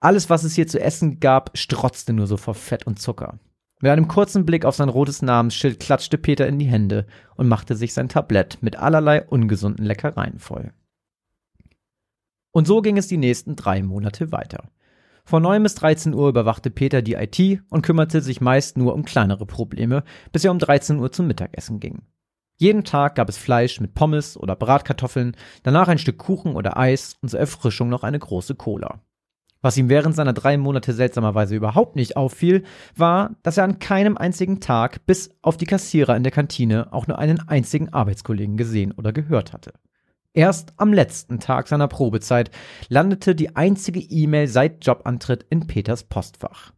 Alles, was es hier zu essen gab, strotzte nur so vor Fett und Zucker. Mit einem kurzen Blick auf sein rotes Namensschild klatschte Peter in die Hände und machte sich sein Tablett mit allerlei ungesunden Leckereien voll. Und so ging es die nächsten drei Monate weiter. Von 9 bis 13 Uhr überwachte Peter die IT und kümmerte sich meist nur um kleinere Probleme, bis er um 13 Uhr zum Mittagessen ging. Jeden Tag gab es Fleisch mit Pommes oder Bratkartoffeln, danach ein Stück Kuchen oder Eis und zur Erfrischung noch eine große Cola. Was ihm während seiner drei Monate seltsamerweise überhaupt nicht auffiel, war, dass er an keinem einzigen Tag bis auf die Kassierer in der Kantine auch nur einen einzigen Arbeitskollegen gesehen oder gehört hatte. Erst am letzten Tag seiner Probezeit landete die einzige E-Mail seit Jobantritt in Peters Postfach.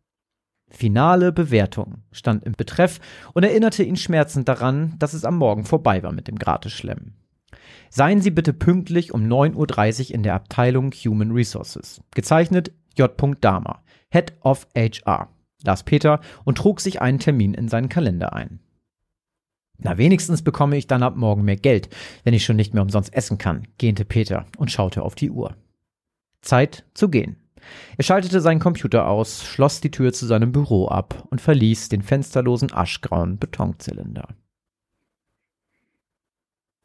Finale Bewertung stand im Betreff und erinnerte ihn schmerzend daran, dass es am Morgen vorbei war mit dem Gratisschlemmen. Seien Sie bitte pünktlich um 9.30 Uhr in der Abteilung Human Resources. Gezeichnet J. Dama, Head of HR, las Peter und trug sich einen Termin in seinen Kalender ein. Na, wenigstens bekomme ich dann ab morgen mehr Geld, wenn ich schon nicht mehr umsonst essen kann, gähnte Peter und schaute auf die Uhr. Zeit zu gehen. Er schaltete seinen Computer aus, schloss die Tür zu seinem Büro ab und verließ den fensterlosen aschgrauen Betonzylinder.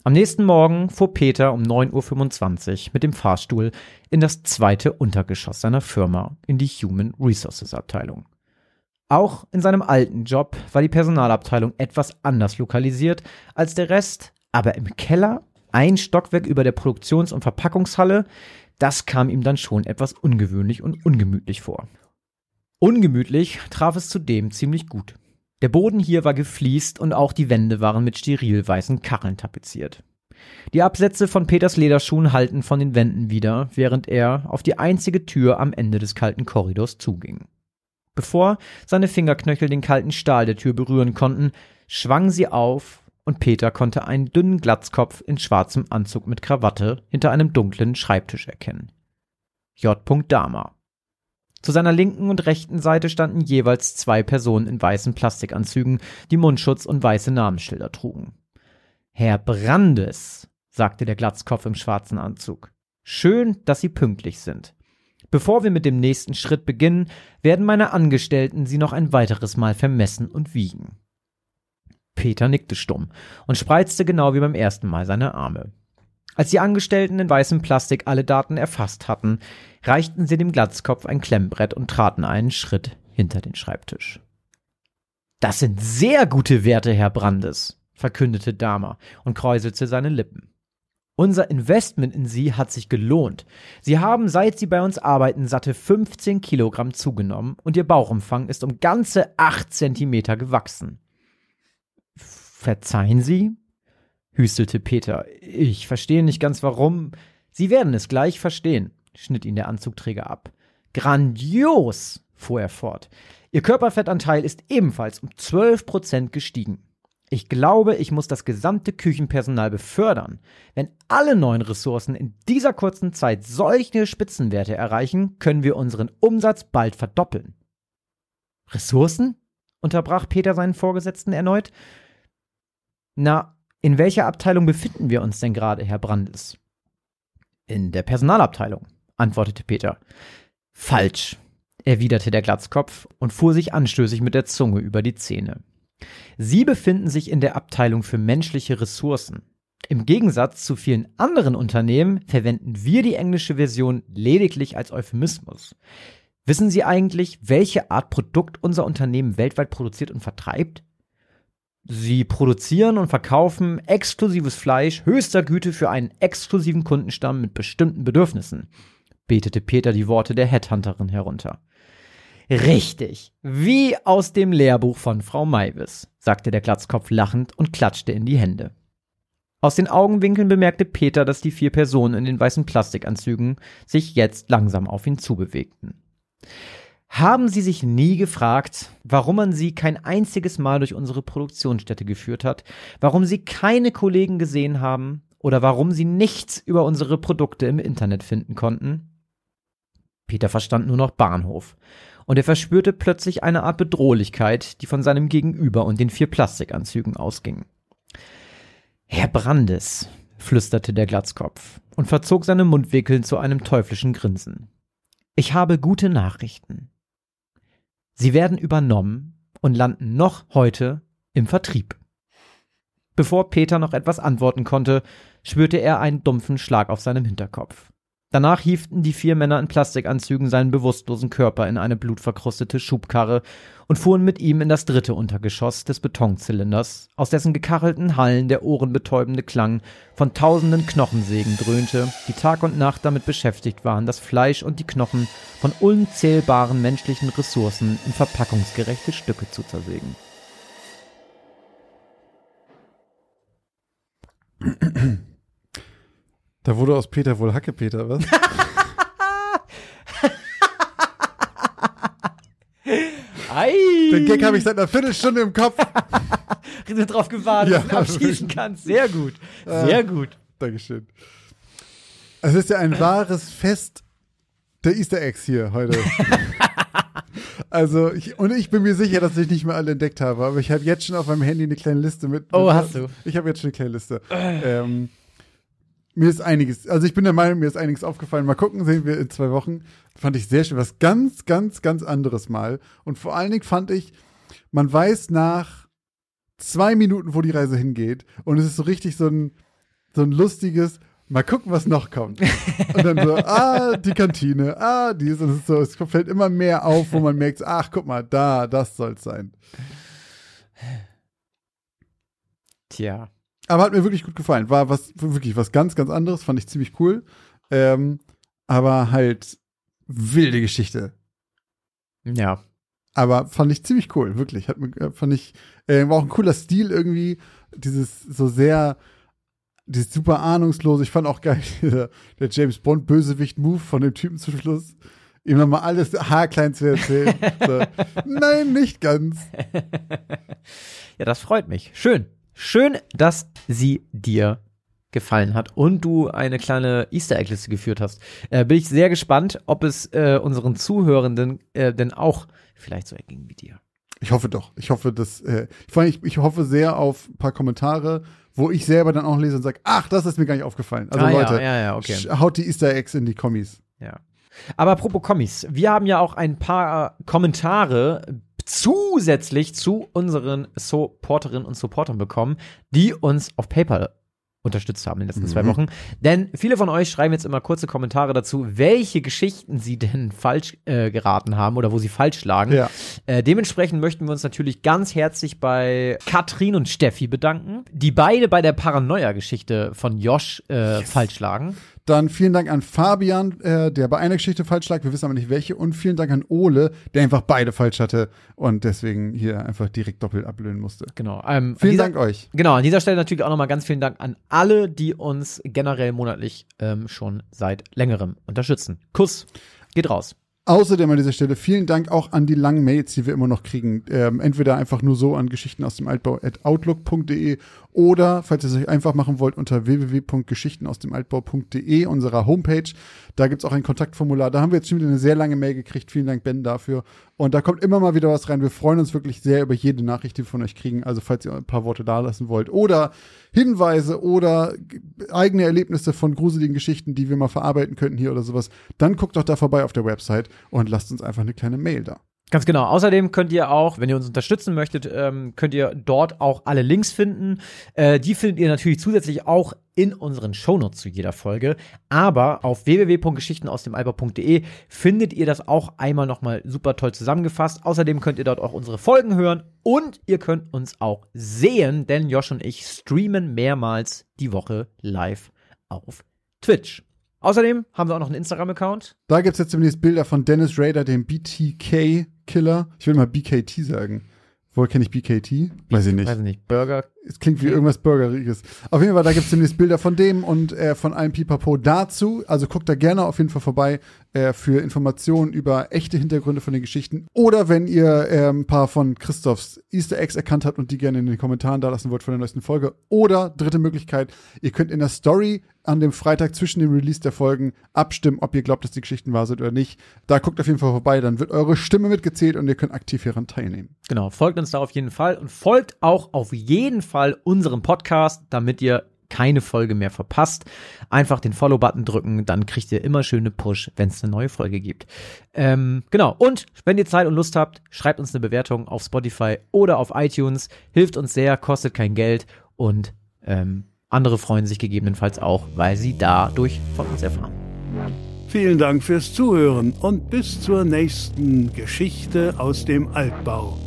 Am nächsten Morgen fuhr Peter um 9.25 Uhr mit dem Fahrstuhl in das zweite Untergeschoss seiner Firma, in die Human Resources Abteilung. Auch in seinem alten Job war die Personalabteilung etwas anders lokalisiert als der Rest, aber im Keller, ein Stockwerk über der Produktions- und Verpackungshalle, das kam ihm dann schon etwas ungewöhnlich und ungemütlich vor. Ungemütlich traf es zudem ziemlich gut. Der Boden hier war gefliest und auch die Wände waren mit steril weißen Kacheln tapeziert. Die Absätze von Peters Lederschuhen hallten von den Wänden wieder, während er auf die einzige Tür am Ende des kalten Korridors zuging. Bevor seine Fingerknöchel den kalten Stahl der Tür berühren konnten, schwang sie auf und Peter konnte einen dünnen Glatzkopf in schwarzem Anzug mit Krawatte hinter einem dunklen Schreibtisch erkennen. J. Dama. Zu seiner linken und rechten Seite standen jeweils zwei Personen in weißen Plastikanzügen, die Mundschutz und weiße Namensschilder trugen. Herr Brandes, sagte der Glatzkopf im schwarzen Anzug. Schön, dass Sie pünktlich sind. Bevor wir mit dem nächsten Schritt beginnen, werden meine Angestellten Sie noch ein weiteres Mal vermessen und wiegen. Peter nickte stumm und spreizte genau wie beim ersten Mal seine Arme. Als die Angestellten in weißem Plastik alle Daten erfasst hatten, reichten sie dem Glatzkopf ein Klemmbrett und traten einen Schritt hinter den Schreibtisch. Das sind sehr gute Werte, Herr Brandes, verkündete Dahmer und kräuselte seine Lippen. Unser Investment in Sie hat sich gelohnt. Sie haben, seit Sie bei uns arbeiten, satte 15 Kilogramm zugenommen und Ihr Bauchumfang ist um ganze 8 Zentimeter gewachsen. Verzeihen Sie? hüstelte Peter. Ich verstehe nicht ganz warum. Sie werden es gleich verstehen, schnitt ihn der Anzugträger ab. Grandios, fuhr er fort. Ihr Körperfettanteil ist ebenfalls um zwölf Prozent gestiegen. Ich glaube, ich muss das gesamte Küchenpersonal befördern. Wenn alle neuen Ressourcen in dieser kurzen Zeit solche Spitzenwerte erreichen, können wir unseren Umsatz bald verdoppeln. Ressourcen? unterbrach Peter seinen Vorgesetzten erneut. Na, in welcher Abteilung befinden wir uns denn gerade, Herr Brandes? In der Personalabteilung, antwortete Peter. Falsch, erwiderte der Glatzkopf und fuhr sich anstößig mit der Zunge über die Zähne. Sie befinden sich in der Abteilung für menschliche Ressourcen. Im Gegensatz zu vielen anderen Unternehmen verwenden wir die englische Version lediglich als Euphemismus. Wissen Sie eigentlich, welche Art Produkt unser Unternehmen weltweit produziert und vertreibt? Sie produzieren und verkaufen exklusives Fleisch höchster Güte für einen exklusiven Kundenstamm mit bestimmten Bedürfnissen, betete Peter die Worte der Headhunterin herunter. Richtig, wie aus dem Lehrbuch von Frau Maivis, sagte der Glatzkopf lachend und klatschte in die Hände. Aus den Augenwinkeln bemerkte Peter, dass die vier Personen in den weißen Plastikanzügen sich jetzt langsam auf ihn zubewegten. Haben Sie sich nie gefragt, warum man Sie kein einziges Mal durch unsere Produktionsstätte geführt hat, warum Sie keine Kollegen gesehen haben oder warum Sie nichts über unsere Produkte im Internet finden konnten? Peter verstand nur noch Bahnhof. Und er verspürte plötzlich eine Art Bedrohlichkeit, die von seinem Gegenüber und den vier Plastikanzügen ausging. Herr Brandes, flüsterte der Glatzkopf und verzog seine Mundwinkel zu einem teuflischen Grinsen. Ich habe gute Nachrichten. Sie werden übernommen und landen noch heute im Vertrieb. Bevor Peter noch etwas antworten konnte, spürte er einen dumpfen Schlag auf seinem Hinterkopf. Danach hieften die vier Männer in Plastikanzügen seinen bewusstlosen Körper in eine blutverkrustete Schubkarre und fuhren mit ihm in das dritte Untergeschoss des Betonzylinders, aus dessen gekachelten Hallen der ohrenbetäubende Klang von tausenden Knochensägen dröhnte, die Tag und Nacht damit beschäftigt waren, das Fleisch und die Knochen von unzählbaren menschlichen Ressourcen in verpackungsgerechte Stücke zu zersägen. Da wurde aus Peter wohl Hackepeter, was? Ei! Den Gag habe ich seit einer Viertelstunde im Kopf. Bin drauf gewartet, Ja, dass du ihn abschließen kannst. Sehr gut. Sehr gut. Dankeschön. Es ist ja ein wahres Fest der Easter Eggs hier heute. also, ich, und ich bin mir sicher, dass ich nicht mehr alle entdeckt habe, aber ich habe jetzt schon auf meinem Handy eine kleine Liste mit. Oh, mit, hast du? Ich habe jetzt schon eine kleine Liste. Ähm, mir ist einiges, also ich bin der Meinung, mir ist einiges aufgefallen. Mal gucken, sehen wir in zwei Wochen. Fand ich sehr schön. Was ganz, ganz, ganz anderes mal. Und vor allen Dingen fand ich, man weiß nach zwei Minuten, wo die Reise hingeht. Und es ist so richtig so ein, so ein lustiges, mal gucken, was noch kommt. Und dann so, ah, die Kantine, ah, dies. Und ist so, es fällt immer mehr auf, wo man merkt, ach, guck mal, da, das soll's sein. Tja. Aber hat mir wirklich gut gefallen. War was, wirklich was ganz, ganz anderes, fand ich ziemlich cool. Ähm, aber halt wilde Geschichte. Ja. Aber fand ich ziemlich cool, wirklich. Hat mir, äh, fand ich, äh, war auch ein cooler Stil irgendwie. Dieses so sehr, dieses super ahnungslos. Ich fand auch geil, der, der James Bond Bösewicht-Move von dem Typen zum Schluss. Ihm nochmal alles haarklein zu erzählen. so, nein, nicht ganz. Ja, das freut mich. Schön. Schön, dass sie dir gefallen hat und du eine kleine Easter Egg Liste geführt hast. Äh, bin ich sehr gespannt, ob es äh, unseren Zuhörenden äh, denn auch vielleicht so erging wie dir. Ich hoffe doch. Ich hoffe, dass, äh, ich, ich hoffe sehr auf ein paar Kommentare, wo ich selber dann auch lese und sage, ach, das ist mir gar nicht aufgefallen. Also Ah, ja, Leute, ja, ja, okay. sch- haut die Easter Eggs in die Kommis. Ja. Aber apropos Kommis, wir haben ja auch ein paar Kommentare zusätzlich zu unseren Supporterinnen und Supportern bekommen, die uns auf PayPal unterstützt haben in den letzten zwei Wochen. Denn viele von euch schreiben jetzt immer kurze Kommentare dazu, welche Geschichten sie denn falsch äh, geraten haben oder wo sie falsch lagen. Ja. Äh, dementsprechend möchten wir uns natürlich ganz herzlich bei Katrin und Steffi bedanken, die beide bei der Paranoia-Geschichte von Josh äh, falsch lagen. Dann vielen Dank an Fabian, äh, der bei einer Geschichte falsch lag, wir wissen aber nicht welche. Und vielen Dank an Ole, der einfach beide falsch hatte und deswegen hier einfach direkt doppelt ablöhnen musste. Genau. Ähm, Vielen dieser- Dank euch. Genau, an dieser Stelle natürlich auch nochmal ganz vielen Dank an alle, die uns generell monatlich ähm, schon seit längerem unterstützen. Kuss, geht raus. Außerdem an dieser Stelle vielen Dank auch an die langen Mails, die wir immer noch kriegen. Ähm, entweder einfach nur so an Geschichten aus dem Altbau at outlook.de oder, falls ihr es euch einfach machen wollt, unter www.geschichtenausdemaltbau.de, unserer Homepage. Da gibt's auch ein Kontaktformular. Da haben wir jetzt schon wieder eine sehr lange Mail gekriegt. Vielen Dank, Ben, dafür. Und da kommt immer mal wieder was rein. Wir freuen uns wirklich sehr über jede Nachricht, die wir von euch kriegen. Also, falls ihr ein paar Worte da lassen wollt oder Hinweise oder eigene Erlebnisse von gruseligen Geschichten, die wir mal verarbeiten könnten hier oder sowas, dann guckt doch da vorbei auf der Website und lasst uns einfach eine kleine Mail da. Ganz genau. Außerdem könnt ihr auch, wenn ihr uns unterstützen möchtet, ähm, könnt ihr dort auch alle Links finden. Äh, die findet ihr natürlich zusätzlich auch in unseren Shownotes zu jeder Folge. Aber auf www.geschichtenausdemalber.de findet ihr das auch einmal nochmal super toll zusammengefasst. Außerdem könnt ihr dort auch unsere Folgen hören und ihr könnt uns auch sehen, denn Josh und ich streamen mehrmals die Woche live auf Twitch. Außerdem haben wir auch noch einen Instagram-Account. Da gibt's jetzt demnächst Bilder von Dennis Rader, dem BTK-Killer. Ich will mal BKT sagen. Woher kenne ich BKT? Weiß ich nicht. Weiß ich nicht. Burger Es klingt wie irgendwas Burgeriges. Auf jeden Fall, da gibt es demnächst Bilder von dem und äh, von einem Pipapo dazu. Also guckt da gerne auf jeden Fall vorbei äh, für Informationen über echte Hintergründe von den Geschichten. Oder wenn ihr äh, ein paar von Christophs Easter Eggs erkannt habt und die gerne in den Kommentaren da lassen wollt von der neuesten Folge. Oder dritte Möglichkeit, ihr könnt in der Story an dem Freitag zwischen dem Release der Folgen abstimmen, ob ihr glaubt, dass die Geschichten wahr sind oder nicht. Da guckt auf jeden Fall vorbei, dann wird eure Stimme mitgezählt und ihr könnt aktiv hieran teilnehmen. Genau, folgt uns da auf jeden Fall und folgt auch auf jeden Fall unserem Podcast, damit ihr keine Folge mehr verpasst. Einfach den Follow-Button drücken, dann kriegt ihr immer schöne Push, wenn es eine neue Folge gibt. Ähm, genau, und wenn ihr Zeit und Lust habt, schreibt uns eine Bewertung auf Spotify oder auf iTunes. Hilft uns sehr, kostet kein Geld und ähm, andere freuen sich gegebenenfalls auch, weil sie dadurch von uns erfahren. Vielen Dank fürs Zuhören und bis zur nächsten Geschichte aus dem Altbau.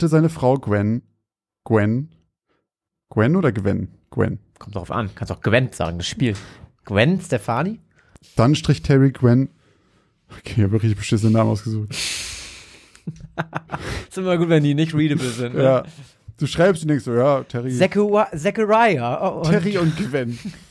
Erwiderte seine Frau Gwen. Gwen? Gwen oder Gwen? Gwen. Kommt drauf an, kannst auch Gwen sagen, das Spiel. Gwen Stefani? Dann strich Terry Gwen. Okay, ich habe richtig beschissene Namen ausgesucht. ist immer gut, wenn die nicht readable sind. Ne? Ja. Du schreibst und denkst so, ja, Terry. Zachariah. Oh, Terry und Gwen.